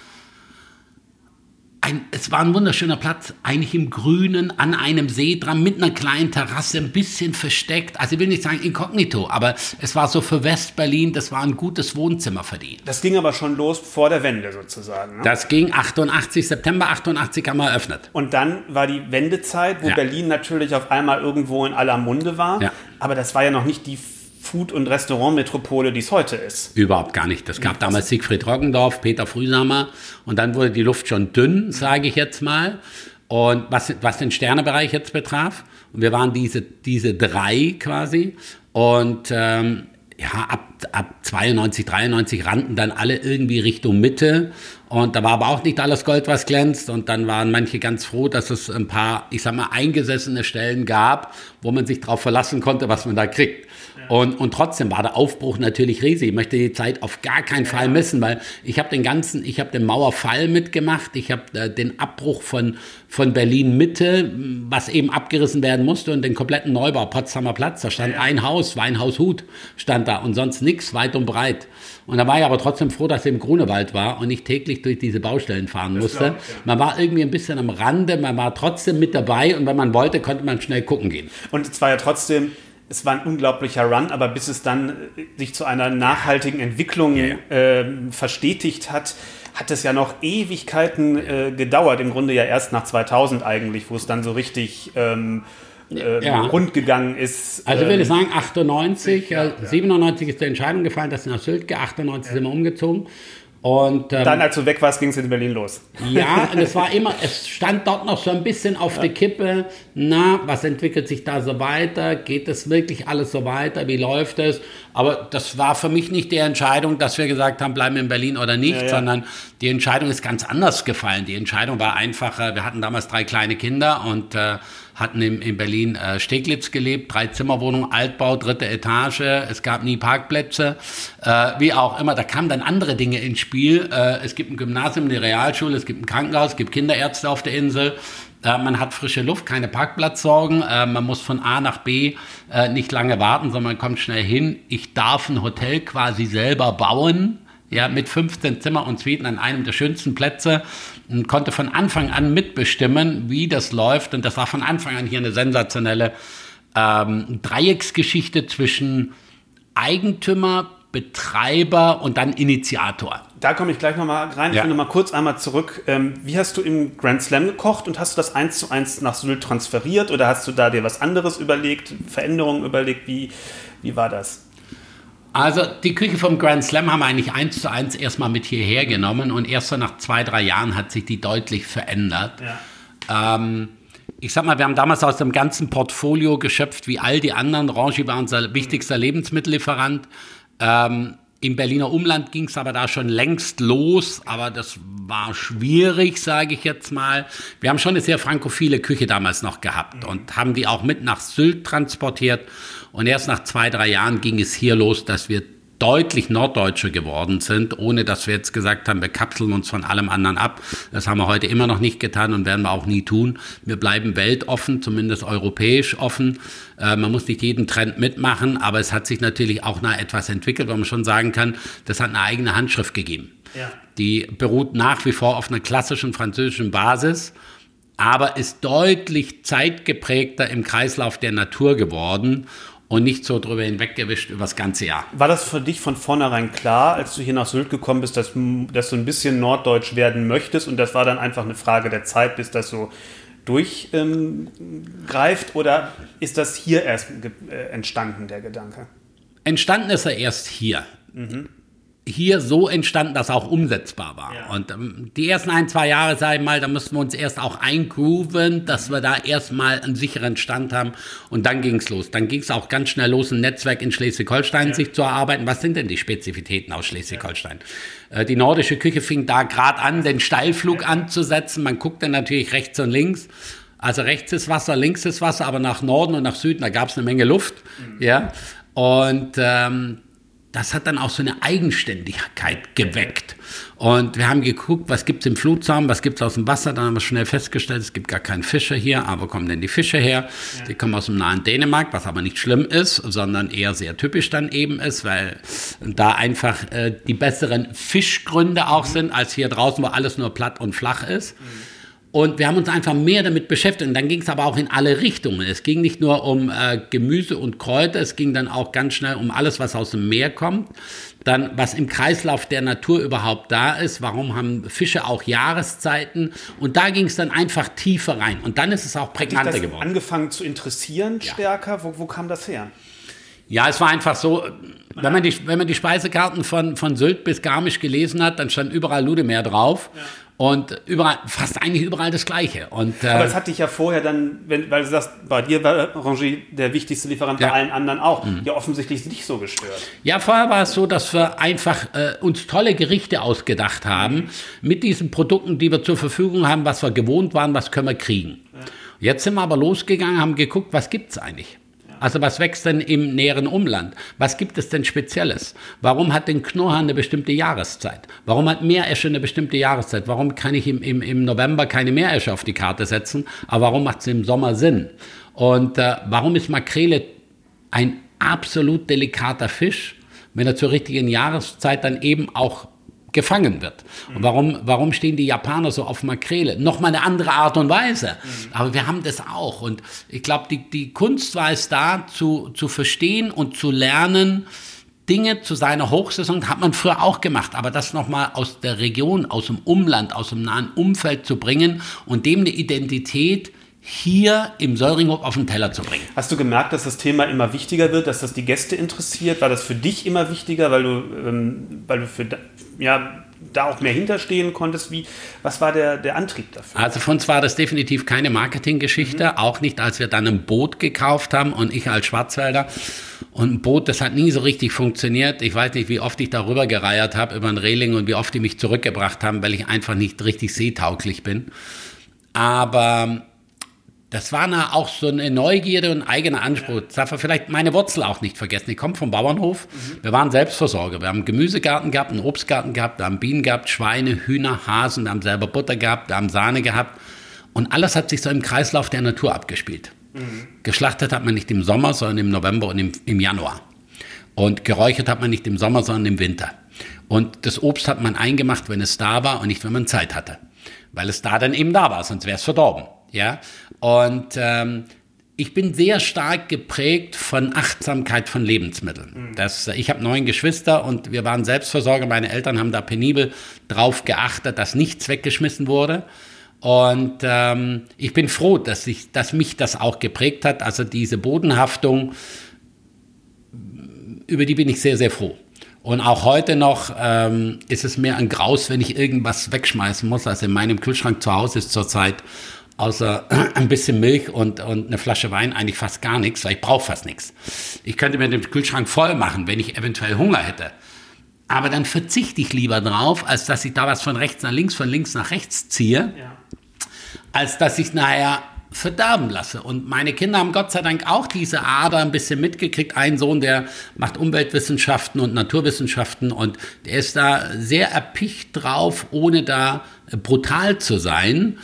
ein, es war ein wunderschöner Platz, eigentlich im Grünen, an einem See dran, mit einer kleinen Terrasse, ein bisschen versteckt. Also ich will nicht sagen inkognito, aber es war so für West-Berlin, das war ein gutes Wohnzimmer verdient. Das ging aber schon los vor der Wende sozusagen. Ne? Das ging 88, September 88 haben wir eröffnet. Und dann war die Wendezeit, wo ja. Berlin natürlich auf einmal irgendwo in aller Munde war. Ja. Aber das war ja noch nicht die Food- und Restaurantmetropole, die es heute ist. Überhaupt gar nicht. Es gab damals Siegfried Roggendorf, Peter Frühsamer und dann wurde die Luft schon dünn, sage ich jetzt mal. Und was, was den Sternebereich jetzt betraf, und wir waren diese, diese drei quasi und ähm, ja, ab, ab 92, 93 rannten dann alle irgendwie Richtung Mitte. Und da war aber auch nicht alles Gold, was glänzt. Und dann waren manche ganz froh, dass es ein paar, ich sag mal, eingesessene Stellen gab, wo man sich darauf verlassen konnte, was man da kriegt. Und, und trotzdem war der Aufbruch natürlich riesig. Ich möchte die Zeit auf gar keinen Fall missen, weil ich habe den ganzen, ich habe den Mauerfall mitgemacht, ich habe äh, den Abbruch von, von Berlin Mitte, was eben abgerissen werden musste und den kompletten Neubau, Potsdamer Platz, da stand ein Haus, Weinhaus Hut stand da und sonst nichts, weit und breit. Und da war ich aber trotzdem froh, dass ich im Grunewald war und nicht täglich durch diese Baustellen fahren das musste. Ich, ja. Man war irgendwie ein bisschen am Rande, man war trotzdem mit dabei und wenn man wollte, konnte man schnell gucken gehen. Und es war ja trotzdem es war ein unglaublicher Run, aber bis es dann äh, sich zu einer nachhaltigen Entwicklung yeah. äh, verstetigt hat, hat es ja noch Ewigkeiten äh, gedauert. Im Grunde ja erst nach 2000 eigentlich, wo es dann so richtig ähm, äh, ja. rund gegangen ist. Also würde ich ähm, sagen 98, ja, ja. 97 ist die Entscheidung gefallen, dass nach Sylt 98 sind wir umgezogen. Und, ähm, dann, als du weg warst, ging es in Berlin los. Ja, (laughs) und es war immer, es stand dort noch so ein bisschen auf ja. der Kippe. Na, was entwickelt sich da so weiter? Geht es wirklich alles so weiter? Wie läuft es? Aber das war für mich nicht die Entscheidung, dass wir gesagt haben, bleiben in Berlin oder nicht, ja, ja. sondern die Entscheidung ist ganz anders gefallen. Die Entscheidung war einfacher. Wir hatten damals drei kleine Kinder und äh, hatten in, in Berlin äh, Steglitz gelebt, drei Zimmerwohnungen, Altbau, dritte Etage, es gab nie Parkplätze, äh, wie auch immer, da kamen dann andere Dinge ins Spiel. Äh, es gibt ein Gymnasium, eine Realschule, es gibt ein Krankenhaus, es gibt Kinderärzte auf der Insel. Äh, man hat frische Luft, keine Parkplatzsorgen. Äh, man muss von A nach B äh, nicht lange warten, sondern man kommt schnell hin. Ich darf ein Hotel quasi selber bauen ja, mit 15 Zimmer und Suiten an einem der schönsten Plätze und konnte von Anfang an mitbestimmen, wie das läuft. Und das war von Anfang an hier eine sensationelle ähm, Dreiecksgeschichte zwischen Eigentümer, Betreiber und dann Initiator. Da komme ich gleich nochmal rein. Ich will nochmal kurz einmal zurück. Ähm, wie hast du im Grand Slam gekocht und hast du das eins zu eins nach Sylt transferiert oder hast du da dir was anderes überlegt, Veränderungen überlegt? Wie, wie war das? Also die Küche vom Grand Slam haben wir eigentlich eins zu eins erstmal mit hierher genommen und erst so nach zwei, drei Jahren hat sich die deutlich verändert. Ja. Ähm, ich sag mal, wir haben damals aus dem ganzen Portfolio geschöpft, wie all die anderen. Rangi war unser wichtigster Lebensmittellieferant. Ähm, Im Berliner Umland ging es aber da schon längst los, aber das war schwierig, sage ich jetzt mal. Wir haben schon eine sehr frankophile Küche damals noch gehabt und haben die auch mit nach Sylt transportiert. Und erst nach zwei, drei Jahren ging es hier los, dass wir deutlich norddeutscher geworden sind, ohne dass wir jetzt gesagt haben, wir kapseln uns von allem anderen ab. Das haben wir heute immer noch nicht getan und werden wir auch nie tun. Wir bleiben weltoffen, zumindest europäisch offen. Äh, man muss nicht jeden Trend mitmachen, aber es hat sich natürlich auch nach etwas entwickelt, wo man schon sagen kann, das hat eine eigene Handschrift gegeben. Ja. Die beruht nach wie vor auf einer klassischen französischen Basis aber ist deutlich zeitgeprägter im Kreislauf der Natur geworden und nicht so drüber hinweggewischt über das ganze Jahr. War das für dich von vornherein klar, als du hier nach Sylt gekommen bist, dass, dass du ein bisschen norddeutsch werden möchtest und das war dann einfach eine Frage der Zeit, bis das so durchgreift ähm, oder ist das hier erst äh, entstanden, der Gedanke? Entstanden ist er erst hier. Mhm hier so entstanden, dass auch umsetzbar war. Ja. Und ähm, die ersten ein, zwei Jahre, sag ich mal, da mussten wir uns erst auch eingrooven, dass wir da erstmal einen sicheren Stand haben. Und dann ging's los. Dann ging's auch ganz schnell los, ein Netzwerk in Schleswig-Holstein ja. sich zu erarbeiten. Was sind denn die Spezifitäten aus Schleswig-Holstein? Ja. Äh, die nordische Küche fing da gerade an, den Steilflug anzusetzen. Man guckte natürlich rechts und links. Also rechts ist Wasser, links ist Wasser, aber nach Norden und nach Süden, da gab's eine Menge Luft. Mhm. Ja. Und ähm, das hat dann auch so eine Eigenständigkeit geweckt. Und wir haben geguckt, was gibt es im Flutsaum, was gibt es aus dem Wasser. Dann haben wir schnell festgestellt, es gibt gar keinen Fische hier. Aber wo kommen denn die Fische her? Ja. Die kommen aus dem nahen Dänemark, was aber nicht schlimm ist, sondern eher sehr typisch dann eben ist, weil da einfach äh, die besseren Fischgründe auch mhm. sind, als hier draußen, wo alles nur platt und flach ist. Mhm. Und wir haben uns einfach mehr damit beschäftigt. Und dann ging es aber auch in alle Richtungen. Es ging nicht nur um äh, Gemüse und Kräuter, es ging dann auch ganz schnell um alles, was aus dem Meer kommt. Dann, was im Kreislauf der Natur überhaupt da ist. Warum haben Fische auch Jahreszeiten? Und da ging es dann einfach tiefer rein. Und dann ist es auch prägnanter geworden. angefangen zu interessieren ja. stärker? Wo, wo kam das her? Ja, es war einfach so, wenn man die, wenn man die Speisekarten von, von Sylt bis Garmisch gelesen hat, dann stand überall Ludemeer drauf. Ja. Und überall, fast eigentlich überall das Gleiche. Und, äh, Aber es hat dich ja vorher dann, wenn, weil du sagst, bei dir war Rangier der wichtigste Lieferant, ja. bei allen anderen auch, mhm. ja offensichtlich nicht so gestört. Ja, vorher war es so, dass wir einfach äh, uns tolle Gerichte ausgedacht haben mit diesen Produkten, die wir zur Verfügung haben, was wir gewohnt waren, was können wir kriegen. Ja. Jetzt sind wir aber losgegangen, haben geguckt, was gibt es eigentlich? Also was wächst denn im näheren Umland? Was gibt es denn Spezielles? Warum hat denn Knorrhahn eine bestimmte Jahreszeit? Warum hat Meeresche eine bestimmte Jahreszeit? Warum kann ich im, im, im November keine Meeresche auf die Karte setzen? Aber warum macht es im Sommer Sinn? Und äh, warum ist Makrele ein absolut delikater Fisch, wenn er zur richtigen Jahreszeit dann eben auch gefangen wird. Und warum, warum stehen die Japaner so auf Makrele? Nochmal eine andere Art und Weise. Aber wir haben das auch. Und ich glaube, die, die Kunst war es da, zu, zu verstehen und zu lernen, Dinge zu seiner Hochsaison hat man früher auch gemacht, aber das nochmal aus der Region, aus dem Umland, aus dem nahen Umfeld zu bringen und dem eine Identität hier im Säuringhof auf den Teller zu bringen. Hast du gemerkt, dass das Thema immer wichtiger wird, dass das die Gäste interessiert? War das für dich immer wichtiger, weil du, ähm, weil du für, ja, da auch mehr hinterstehen konntest? Wie, was war der, der Antrieb dafür? Also für uns war das definitiv keine Marketinggeschichte, mhm. auch nicht, als wir dann ein Boot gekauft haben und ich als Schwarzwälder. Und ein Boot, das hat nie so richtig funktioniert. Ich weiß nicht, wie oft ich darüber gereiert habe, über ein Reling und wie oft die mich zurückgebracht haben, weil ich einfach nicht richtig seetauglich bin. Aber das war auch so eine Neugierde und eigener Anspruch. Das darf man vielleicht meine Wurzel auch nicht vergessen. Ich komme vom Bauernhof. Mhm. Wir waren Selbstversorger. Wir haben einen Gemüsegarten gehabt, einen Obstgarten gehabt, wir haben Bienen gehabt, Schweine, Hühner, Hasen, wir haben selber Butter gehabt, wir haben Sahne gehabt. Und alles hat sich so im Kreislauf der Natur abgespielt. Mhm. Geschlachtet hat man nicht im Sommer, sondern im November und im, im Januar. Und geräuchert hat man nicht im Sommer, sondern im Winter. Und das Obst hat man eingemacht, wenn es da war und nicht, wenn man Zeit hatte. Weil es da dann eben da war, sonst wäre es verdorben. Ja, und ähm, ich bin sehr stark geprägt von Achtsamkeit von Lebensmitteln. Mhm. Das, ich habe neun Geschwister und wir waren Selbstversorger. Meine Eltern haben da penibel drauf geachtet, dass nichts weggeschmissen wurde. Und ähm, ich bin froh, dass, ich, dass mich das auch geprägt hat. Also diese Bodenhaftung, über die bin ich sehr, sehr froh. Und auch heute noch ähm, ist es mir ein Graus, wenn ich irgendwas wegschmeißen muss. Also in meinem Kühlschrank zu Hause ist zurzeit außer (clears throat) ein bisschen Milch und, und eine Flasche Wein eigentlich fast gar nichts, weil ich brauche fast nichts. Ich könnte mir den Kühlschrank voll machen, wenn ich eventuell Hunger hätte. Aber dann verzichte ich lieber drauf, als dass ich da was von rechts nach links, von links nach rechts ziehe, ja. als dass ich nachher verderben lasse. Und meine Kinder haben Gott sei Dank auch diese Ader ein bisschen mitgekriegt. Ein Sohn, der macht Umweltwissenschaften und Naturwissenschaften und der ist da sehr erpicht drauf, ohne da brutal zu sein.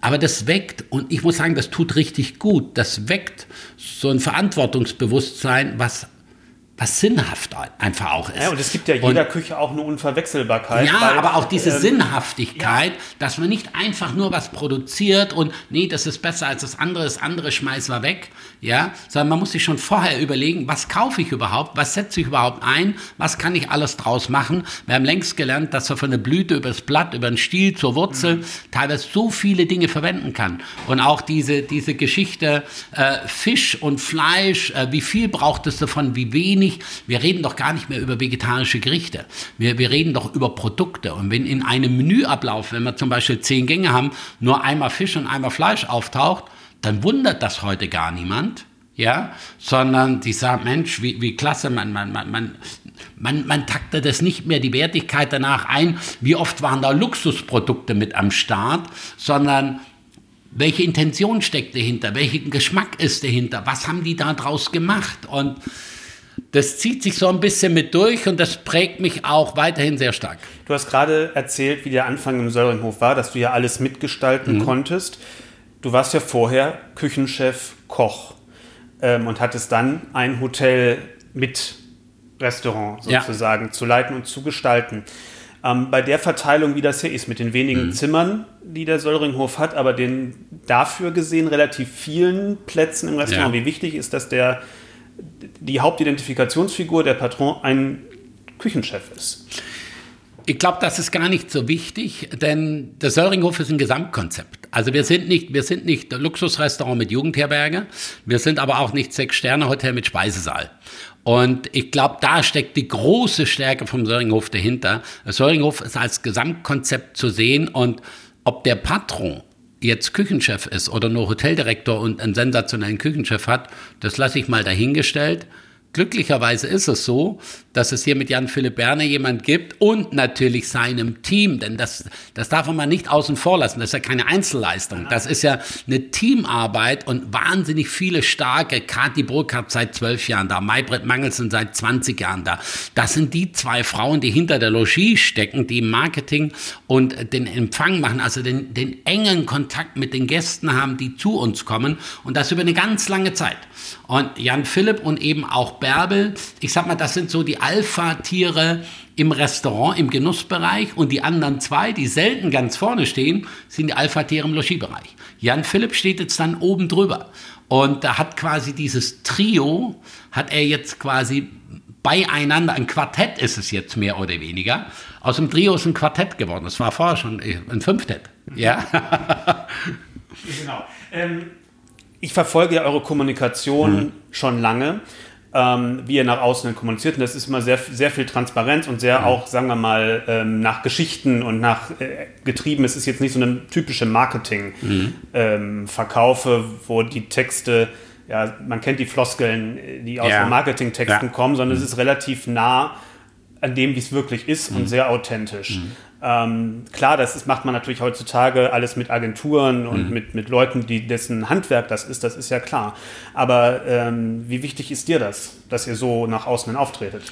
Aber das weckt, und ich muss sagen, das tut richtig gut, das weckt so ein Verantwortungsbewusstsein, was was sinnhaft einfach auch ist. Ja, und es gibt ja jeder und, Küche auch eine Unverwechselbarkeit. Ja, weil, aber auch diese ähm, Sinnhaftigkeit, ja. dass man nicht einfach nur was produziert und nee, das ist besser als das andere, das andere schmeißen wir weg, ja, sondern man muss sich schon vorher überlegen, was kaufe ich überhaupt, was setze ich überhaupt ein, was kann ich alles draus machen. Wir haben längst gelernt, dass man von der Blüte über das Blatt, über den Stiel zur Wurzel mhm. teilweise so viele Dinge verwenden kann. Und auch diese, diese Geschichte äh, Fisch und Fleisch, äh, wie viel braucht es davon, wie wenig. Wir reden doch gar nicht mehr über vegetarische Gerichte. Wir, wir reden doch über Produkte. Und wenn in einem Menüablauf, wenn wir zum Beispiel zehn Gänge haben, nur einmal Fisch und einmal Fleisch auftaucht, dann wundert das heute gar niemand, ja, sondern die sagen, Mensch, wie, wie klasse, man, man, man, man, man, man taktet das nicht mehr die Wertigkeit danach ein, wie oft waren da Luxusprodukte mit am Start, sondern welche Intention steckt dahinter, welchen Geschmack ist dahinter, was haben die da draus gemacht und das zieht sich so ein bisschen mit durch und das prägt mich auch weiterhin sehr stark. Du hast gerade erzählt, wie der Anfang im Söllringhof war, dass du ja alles mitgestalten mhm. konntest du warst ja vorher Küchenchef, Koch ähm, und hattest dann ein Hotel mit Restaurant sozusagen ja. zu leiten und zu gestalten. Ähm, bei der Verteilung, wie das hier ist, mit den wenigen mhm. Zimmern, die der Söllringhof hat, aber den dafür gesehen relativ vielen Plätzen im Restaurant, ja. wie wichtig ist, dass der, die Hauptidentifikationsfigur, der Patron, ein Küchenchef ist? Ich glaube, das ist gar nicht so wichtig, denn der Söringhof ist ein Gesamtkonzept. Also wir sind nicht, wir sind nicht Luxusrestaurant mit Jugendherberge, wir sind aber auch nicht Sechs-Sterne-Hotel mit Speisesaal. Und ich glaube, da steckt die große Stärke vom Söringhof dahinter. Der Söringhof ist als Gesamtkonzept zu sehen und ob der Patron jetzt Küchenchef ist oder nur Hoteldirektor und einen sensationellen Küchenchef hat, das lasse ich mal dahingestellt. Glücklicherweise ist es so, dass es hier mit Jan Philipp Berner jemand gibt und natürlich seinem Team, denn das, das darf man nicht außen vor lassen. Das ist ja keine Einzelleistung. Das ist ja eine Teamarbeit und wahnsinnig viele starke. Kathi Burkhardt seit zwölf Jahren da, Maybrit Mangelsen seit 20 Jahren da. Das sind die zwei Frauen, die hinter der Logis stecken, die Marketing und den Empfang machen, also den, den engen Kontakt mit den Gästen haben, die zu uns kommen und das über eine ganz lange Zeit. Und Jan Philipp und eben auch Bärbel, ich sag mal, das sind so die Alpha-Tiere im Restaurant, im Genussbereich und die anderen zwei, die selten ganz vorne stehen, sind die Alpha-Tiere im Logiebereich. Jan Philipp steht jetzt dann oben drüber und da hat quasi dieses Trio, hat er jetzt quasi beieinander, ein Quartett ist es jetzt mehr oder weniger. Aus dem Trio ist ein Quartett geworden. Das war vorher schon ein Fünftett. Ja. (laughs) Genau. Ähm, ich verfolge ja eure Kommunikation mhm. schon lange, ähm, wie ihr nach außen kommuniziert. Und das ist immer sehr, sehr viel Transparenz und sehr mhm. auch, sagen wir mal, ähm, nach Geschichten und nach äh, getrieben. Es ist jetzt nicht so eine typische Marketing-Verkaufe, mhm. ähm, wo die Texte ja, man kennt die Floskeln, die aus ja. Marketingtexten ja. kommen, sondern es ist relativ nah an dem, wie es wirklich ist und sehr authentisch. Ähm, klar, das ist, macht man natürlich heutzutage alles mit Agenturen und mhm. mit, mit Leuten, die dessen Handwerk das ist, das ist ja klar. Aber ähm, wie wichtig ist dir das, dass ihr so nach außen auftretet?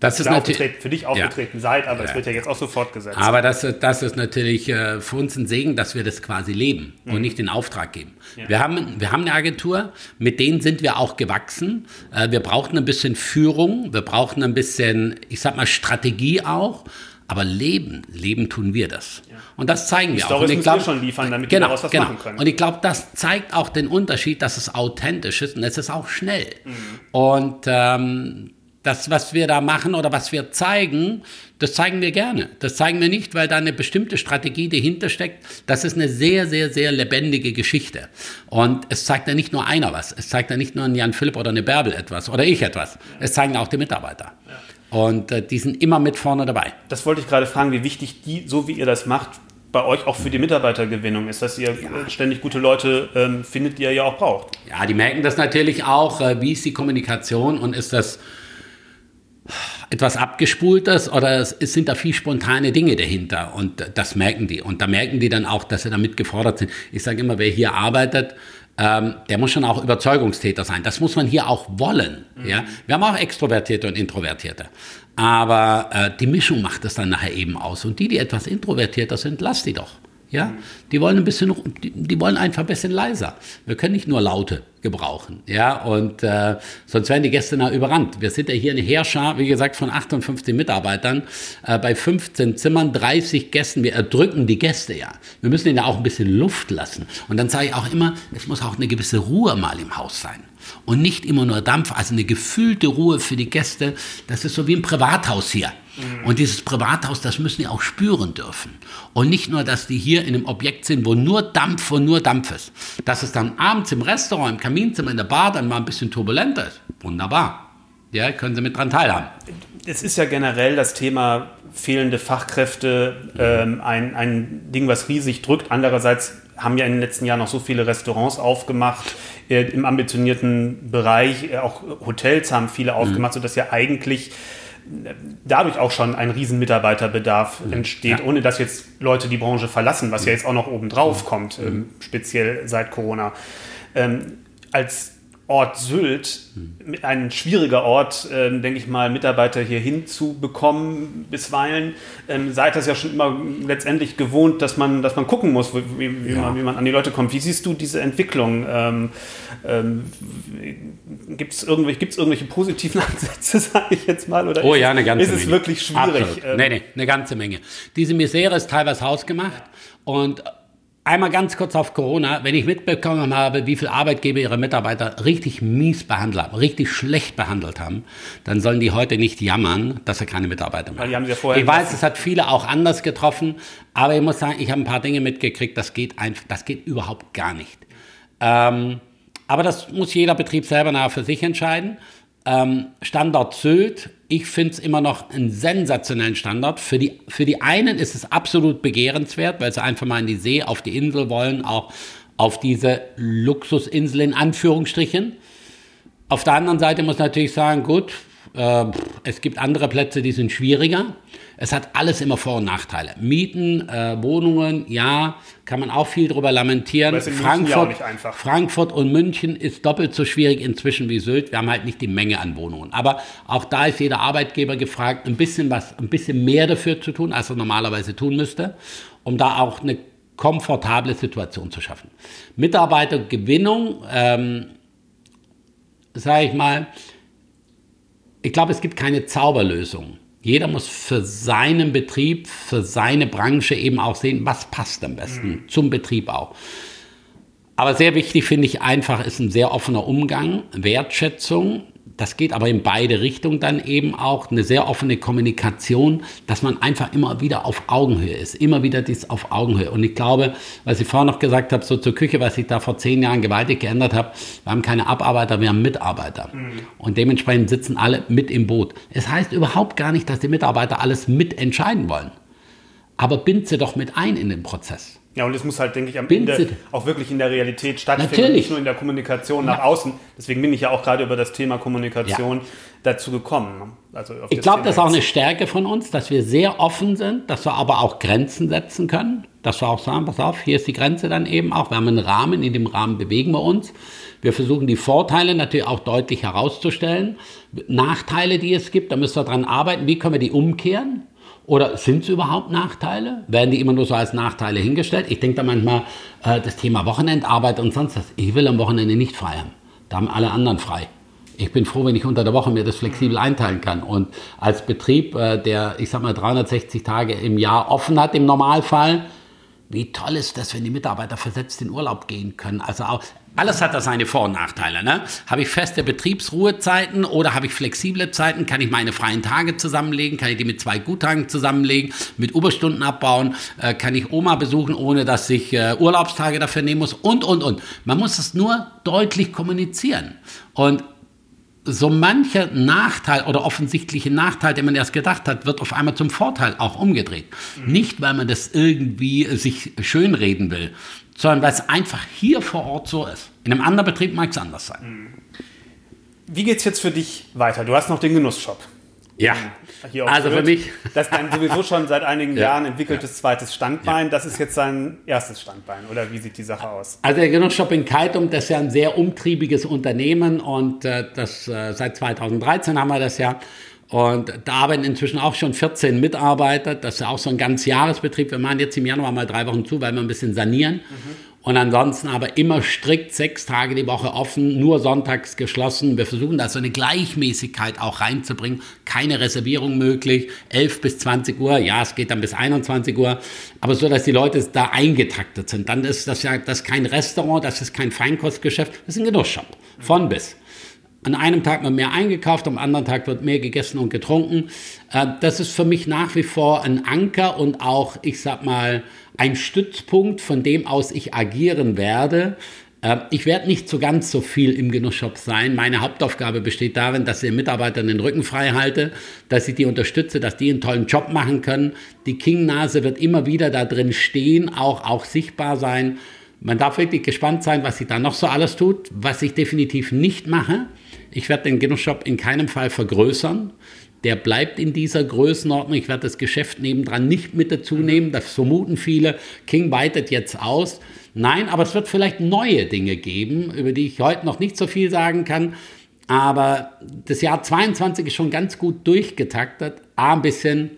Das ist natürlich für dich aufgetreten ja. seid, aber es wird ja jetzt auch so fortgesetzt. Aber das, das ist natürlich äh, für uns ein Segen, dass wir das quasi leben mhm. und nicht den Auftrag geben. Ja. Wir, haben, wir haben eine Agentur, mit denen sind wir auch gewachsen. Äh, wir brauchten ein bisschen Führung, wir brauchten ein bisschen, ich sag mal, Strategie auch. Aber leben, leben tun wir das. Ja. Und das zeigen die wir Storys auch. Und ich glaube schon liefern, damit genau, wir daraus was genau. machen können. Und ich glaube, das zeigt auch den Unterschied, dass es authentisch ist und es ist auch schnell. Mhm. Und ähm, das, was wir da machen oder was wir zeigen, das zeigen wir gerne. Das zeigen wir nicht, weil da eine bestimmte Strategie dahinter steckt. Das ist eine sehr, sehr, sehr lebendige Geschichte. Und es zeigt ja nicht nur einer was. Es zeigt ja nicht nur ein Jan Philipp oder eine Bärbel etwas oder ich etwas. Es zeigen auch die Mitarbeiter. Ja. Und äh, die sind immer mit vorne dabei. Das wollte ich gerade fragen, wie wichtig die, so wie ihr das macht, bei euch auch für die Mitarbeitergewinnung ist, dass ihr ja. ständig gute Leute ähm, findet, die ihr ja auch braucht. Ja, die merken das natürlich auch. Äh, wie ist die Kommunikation und ist das etwas abgespultes oder es, es, sind da viel spontane Dinge dahinter und das merken die. Und da merken die dann auch, dass sie damit gefordert sind. Ich sage immer, wer hier arbeitet, ähm, der muss schon auch Überzeugungstäter sein. Das muss man hier auch wollen. Mhm. Ja? Wir haben auch Extrovertierte und Introvertierte. Aber äh, die Mischung macht es dann nachher eben aus. Und die, die etwas introvertierter sind, lass die doch. Ja, die wollen ein bisschen, die, die, wollen einfach ein bisschen leiser. Wir können nicht nur Laute gebrauchen. Ja, und äh, sonst werden die Gäste nach überrannt. Wir sind ja hier eine Heerschar, wie gesagt, von 58 Mitarbeitern, äh, bei 15 Zimmern, 30 Gästen. Wir erdrücken die Gäste ja. Wir müssen ihnen ja auch ein bisschen Luft lassen. Und dann sage ich auch immer, es muss auch eine gewisse Ruhe mal im Haus sein und nicht immer nur Dampf, also eine gefühlte Ruhe für die Gäste. Das ist so wie ein Privathaus hier. Und dieses Privathaus, das müssen die auch spüren dürfen. Und nicht nur, dass die hier in einem Objekt sind, wo nur Dampf und nur Dampf ist. Dass es dann abends im Restaurant, im Kaminzimmer, in der Bar dann mal ein bisschen turbulenter ist. Wunderbar. Ja, können Sie mit dran teilhaben. Es ist ja generell das Thema fehlende Fachkräfte ähm, ein, ein Ding, was riesig drückt. Andererseits haben ja in den letzten Jahren noch so viele Restaurants aufgemacht äh, im ambitionierten Bereich. Äh, auch Hotels haben viele aufgemacht, mhm. sodass ja eigentlich dadurch auch schon ein riesen Mitarbeiterbedarf mhm. entsteht, ja. ohne dass jetzt Leute die Branche verlassen, was ja jetzt auch noch obendrauf mhm. kommt, ähm, speziell seit Corona. Ähm, als Ort Sylt, ein schwieriger Ort, äh, denke ich mal, Mitarbeiter hier hinzubekommen bisweilen. Ähm, seid das ja schon immer letztendlich gewohnt, dass man, dass man gucken muss, wie, wie, ja. man, wie man an die Leute kommt. Wie siehst du diese Entwicklung? Ähm, ähm, Gibt es irgendwelche, gibt's irgendwelche positiven (laughs) Ansätze, sage ich jetzt mal? Oder oh ja, eine ganze ist Menge. Ist es wirklich schwierig? Absolut. Ähm, nee, nee, eine ganze Menge. Diese Misere ist teilweise hausgemacht und Einmal ganz kurz auf Corona. Wenn ich mitbekommen habe, wie viele Arbeitgeber ihre Mitarbeiter richtig mies behandelt haben, richtig schlecht behandelt haben, dann sollen die heute nicht jammern, dass sie keine Mitarbeiter mehr haben. Ja ich weiß, es hat viele auch anders getroffen, aber ich muss sagen, ich habe ein paar Dinge mitgekriegt, das geht einfach, das geht überhaupt gar nicht. Ähm, aber das muss jeder Betrieb selber nachher für sich entscheiden. Ähm, Standort Sylt, ich finde es immer noch einen sensationellen Standort. Für die, für die einen ist es absolut begehrenswert, weil sie einfach mal in die See, auf die Insel wollen, auch auf diese Luxusinsel in Anführungsstrichen. Auf der anderen Seite muss natürlich sagen, gut, äh, es gibt andere Plätze, die sind schwieriger. Es hat alles immer Vor- und Nachteile. Mieten, äh, Wohnungen, ja, kann man auch viel drüber lamentieren. Frankfurt, Frankfurt und München ist doppelt so schwierig inzwischen wie Sylt. Wir haben halt nicht die Menge an Wohnungen. Aber auch da ist jeder Arbeitgeber gefragt, ein bisschen was, ein bisschen mehr dafür zu tun, als er normalerweise tun müsste, um da auch eine komfortable Situation zu schaffen. Mitarbeitergewinnung, ähm, sage ich mal, ich glaube, es gibt keine Zauberlösung. Jeder muss für seinen Betrieb, für seine Branche eben auch sehen, was passt am besten mhm. zum Betrieb auch. Aber sehr wichtig finde ich einfach ist ein sehr offener Umgang, Wertschätzung. Das geht aber in beide Richtungen dann eben auch eine sehr offene Kommunikation, dass man einfach immer wieder auf Augenhöhe ist, immer wieder dies auf Augenhöhe. Und ich glaube, was ich vorhin noch gesagt habe, so zur Küche, was ich da vor zehn Jahren gewaltig geändert habe, wir haben keine Abarbeiter, wir haben Mitarbeiter. Mhm. Und dementsprechend sitzen alle mit im Boot. Es heißt überhaupt gar nicht, dass die Mitarbeiter alles mitentscheiden wollen. Aber bind sie doch mit ein in den Prozess. Ja, und es muss halt, denke ich, am Ende auch wirklich in der Realität stattfinden, Natürlich. nicht nur in der Kommunikation nach ja. außen. Deswegen bin ich ja auch gerade über das Thema Kommunikation ja. dazu gekommen. Also ich glaube, das ist auch eine Stärke von uns, dass wir sehr offen sind, dass wir aber auch Grenzen setzen können. Dass wir auch sagen, pass auf, hier ist die Grenze dann eben auch. Wir haben einen Rahmen, in dem Rahmen bewegen wir uns. Wir versuchen die Vorteile natürlich auch deutlich herauszustellen. Nachteile, die es gibt, da müssen wir dran arbeiten. Wie können wir die umkehren? Oder sind es überhaupt Nachteile? Werden die immer nur so als Nachteile hingestellt? Ich denke da manchmal, äh, das Thema Wochenendarbeit und sonst was. Ich will am Wochenende nicht frei haben. Da haben alle anderen frei. Ich bin froh, wenn ich unter der Woche mir das flexibel einteilen kann. Und als Betrieb, äh, der, ich sag mal, 360 Tage im Jahr offen hat im Normalfall, wie toll ist das, wenn die Mitarbeiter versetzt in Urlaub gehen können? Also auch, alles hat da seine Vor- und Nachteile. Ne? Habe ich feste Betriebsruhezeiten oder habe ich flexible Zeiten? Kann ich meine freien Tage zusammenlegen? Kann ich die mit zwei Guttagen zusammenlegen? Mit Überstunden abbauen? Äh, kann ich Oma besuchen, ohne dass ich äh, Urlaubstage dafür nehmen muss? Und, und, und. Man muss es nur deutlich kommunizieren. Und so mancher Nachteil oder offensichtliche Nachteil, den man erst gedacht hat, wird auf einmal zum Vorteil auch umgedreht. Mhm. Nicht, weil man das irgendwie sich schönreden will, sondern weil es einfach hier vor Ort so ist. In einem anderen Betrieb mag es anders sein. Mhm. Wie geht es jetzt für dich weiter? Du hast noch den Genussshop. Ja, also für mich. (laughs) Das ist dein sowieso schon seit einigen (laughs) ja. Jahren entwickeltes ja. zweites Standbein. Das ist jetzt sein erstes Standbein, oder wie sieht die Sache aus? Also der Genussshop in Keitum, das ist ja ein sehr umtriebiges Unternehmen und äh, das äh, seit 2013 haben wir das ja. Und da arbeiten inzwischen auch schon 14 Mitarbeiter. Das ist ja auch so ein ganz Jahresbetrieb. Wir machen jetzt im Januar mal drei Wochen zu, weil wir ein bisschen sanieren. Mhm. Und ansonsten aber immer strikt sechs Tage die Woche offen, nur sonntags geschlossen. Wir versuchen da so eine Gleichmäßigkeit auch reinzubringen. Keine Reservierung möglich. 11 bis 20 Uhr. Ja, es geht dann bis 21 Uhr. Aber so, dass die Leute da eingetaktet sind. Dann ist das ja das kein Restaurant, das ist kein Feinkostgeschäft. Das ist ein Genussshop. Von bis. An einem Tag wird mehr eingekauft, am anderen Tag wird mehr gegessen und getrunken. Äh, das ist für mich nach wie vor ein Anker und auch, ich sag mal, ein Stützpunkt, von dem aus ich agieren werde. Äh, ich werde nicht so ganz so viel im Genussshop sein. Meine Hauptaufgabe besteht darin, dass ich den Mitarbeitern den Rücken frei halte, dass ich die unterstütze, dass die einen tollen Job machen können. Die King-Nase wird immer wieder da drin stehen, auch, auch sichtbar sein. Man darf wirklich gespannt sein, was sie da noch so alles tut. Was ich definitiv nicht mache, ich werde den Genussshop in keinem Fall vergrößern. Der bleibt in dieser Größenordnung. Ich werde das Geschäft nebendran nicht mit dazu nehmen. Das vermuten viele. King weitet jetzt aus. Nein, aber es wird vielleicht neue Dinge geben, über die ich heute noch nicht so viel sagen kann. Aber das Jahr 22 ist schon ganz gut durchgetaktet. A, ein bisschen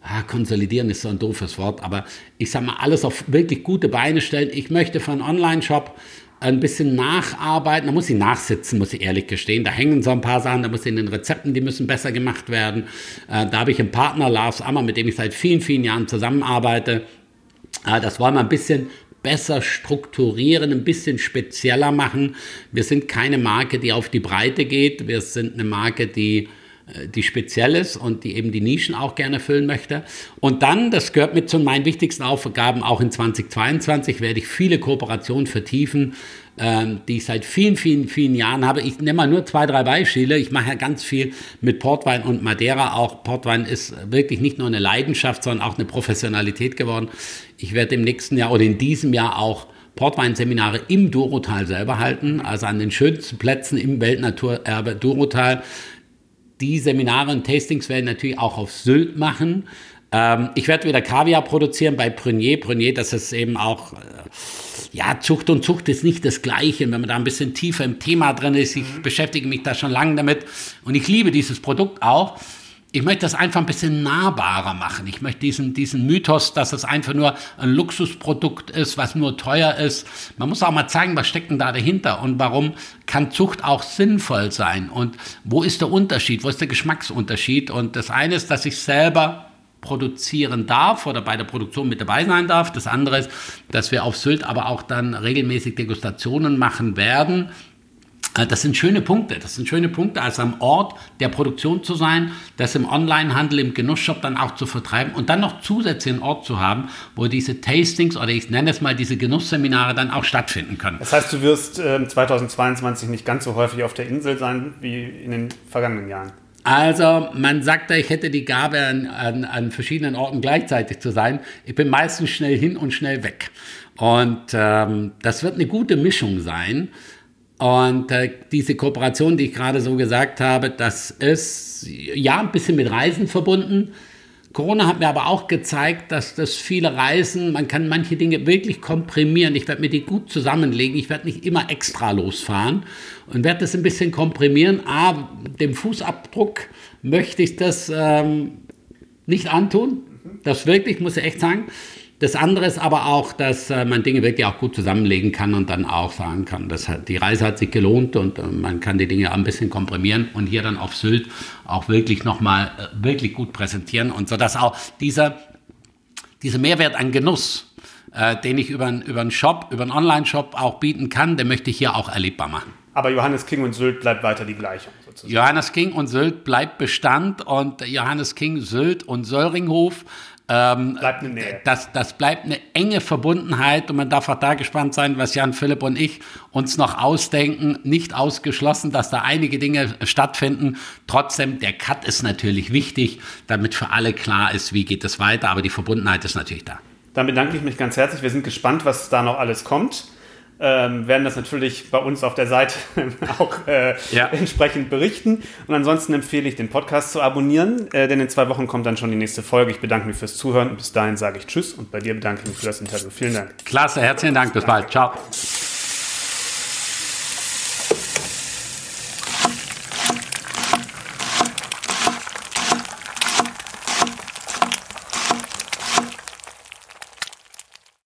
ah, konsolidieren ist so ein doofes Wort, aber ich sage mal, alles auf wirklich gute Beine stellen. Ich möchte für einen Online-Shop ein bisschen nacharbeiten. Da muss ich nachsitzen, muss ich ehrlich gestehen. Da hängen so ein paar Sachen, da muss in den Rezepten, die müssen besser gemacht werden. Äh, da habe ich einen Partner, Lars Ammer, mit dem ich seit vielen, vielen Jahren zusammenarbeite. Äh, das wollen wir ein bisschen besser strukturieren, ein bisschen spezieller machen. Wir sind keine Marke, die auf die Breite geht. Wir sind eine Marke, die die speziell ist und die eben die Nischen auch gerne füllen möchte. Und dann, das gehört mit zu meinen wichtigsten Aufgaben, auch in 2022 werde ich viele Kooperationen vertiefen, ähm, die ich seit vielen, vielen, vielen Jahren habe. Ich nehme mal nur zwei, drei Beispiele. Ich mache ja ganz viel mit Portwein und Madeira. Auch Portwein ist wirklich nicht nur eine Leidenschaft, sondern auch eine Professionalität geworden. Ich werde im nächsten Jahr oder in diesem Jahr auch Portweinseminare im Durotal selber halten, also an den schönsten Plätzen im Weltnaturerbe Durotal die Seminare und Tastings werden natürlich auch auf Sylt machen. Ähm, ich werde wieder Kaviar produzieren bei Prunier. Prunier, das ist eben auch, äh, ja, Zucht und Zucht ist nicht das Gleiche. Wenn man da ein bisschen tiefer im Thema drin ist, ich mhm. beschäftige mich da schon lange damit und ich liebe dieses Produkt auch ich möchte das einfach ein bisschen nahbarer machen. Ich möchte diesen, diesen Mythos, dass es einfach nur ein Luxusprodukt ist, was nur teuer ist. Man muss auch mal zeigen, was steckt denn da dahinter und warum kann Zucht auch sinnvoll sein und wo ist der Unterschied, wo ist der Geschmacksunterschied. Und das eine ist, dass ich selber produzieren darf oder bei der Produktion mit dabei sein darf. Das andere ist, dass wir auf Sylt aber auch dann regelmäßig Degustationen machen werden das sind schöne Punkte. Das sind schöne Punkte, also am Ort der Produktion zu sein, das im Onlinehandel, im Genussshop dann auch zu vertreiben und dann noch zusätzlich einen Ort zu haben, wo diese Tastings oder ich nenne es mal diese Genussseminare dann auch stattfinden können. Das heißt, du wirst äh, 2022 nicht ganz so häufig auf der Insel sein wie in den vergangenen Jahren. Also, man sagt ja, ich hätte die Gabe, an, an, an, verschiedenen Orten gleichzeitig zu sein. Ich bin meistens schnell hin und schnell weg. Und ähm, das wird eine gute Mischung sein. Und äh, diese Kooperation, die ich gerade so gesagt habe, das ist ja ein bisschen mit Reisen verbunden. Corona hat mir aber auch gezeigt, dass das viele Reisen, man kann manche Dinge wirklich komprimieren. Ich werde mir die gut zusammenlegen. Ich werde nicht immer extra losfahren und werde das ein bisschen komprimieren. Aber dem Fußabdruck möchte ich das ähm, nicht antun. Das wirklich, muss ich echt sagen. Das andere ist aber auch, dass äh, man Dinge wirklich auch gut zusammenlegen kann und dann auch sagen kann, dass hat, die Reise hat sich gelohnt und äh, man kann die Dinge ein bisschen komprimieren und hier dann auf Sylt auch wirklich nochmal äh, wirklich gut präsentieren und so, dass auch dieser, dieser Mehrwert an Genuss, äh, den ich über, über einen Shop, über einen Online-Shop auch bieten kann, den möchte ich hier auch erlebbar machen. Aber Johannes King und Sylt bleibt weiter die Gleichung. Sozusagen. Johannes King und Sylt bleibt Bestand und Johannes King, Sylt und Söllringhof ähm, bleibt eine Nähe. Das, das bleibt eine enge Verbundenheit und man darf auch da gespannt sein, was Jan Philipp und ich uns noch ausdenken. Nicht ausgeschlossen, dass da einige Dinge stattfinden. Trotzdem, der Cut ist natürlich wichtig, damit für alle klar ist, wie geht es weiter, aber die Verbundenheit ist natürlich da. Dann bedanke ich mich ganz herzlich. Wir sind gespannt, was da noch alles kommt ähm, werden das natürlich bei uns auf der Seite (laughs) auch äh, ja. entsprechend berichten. Und ansonsten empfehle ich, den Podcast zu abonnieren, äh, denn in zwei Wochen kommt dann schon die nächste Folge. Ich bedanke mich fürs Zuhören und bis dahin sage ich Tschüss und bei dir bedanke ich mich für das Interview. Vielen Dank. Klasse, herzlichen Dank. Bis bald. Ciao.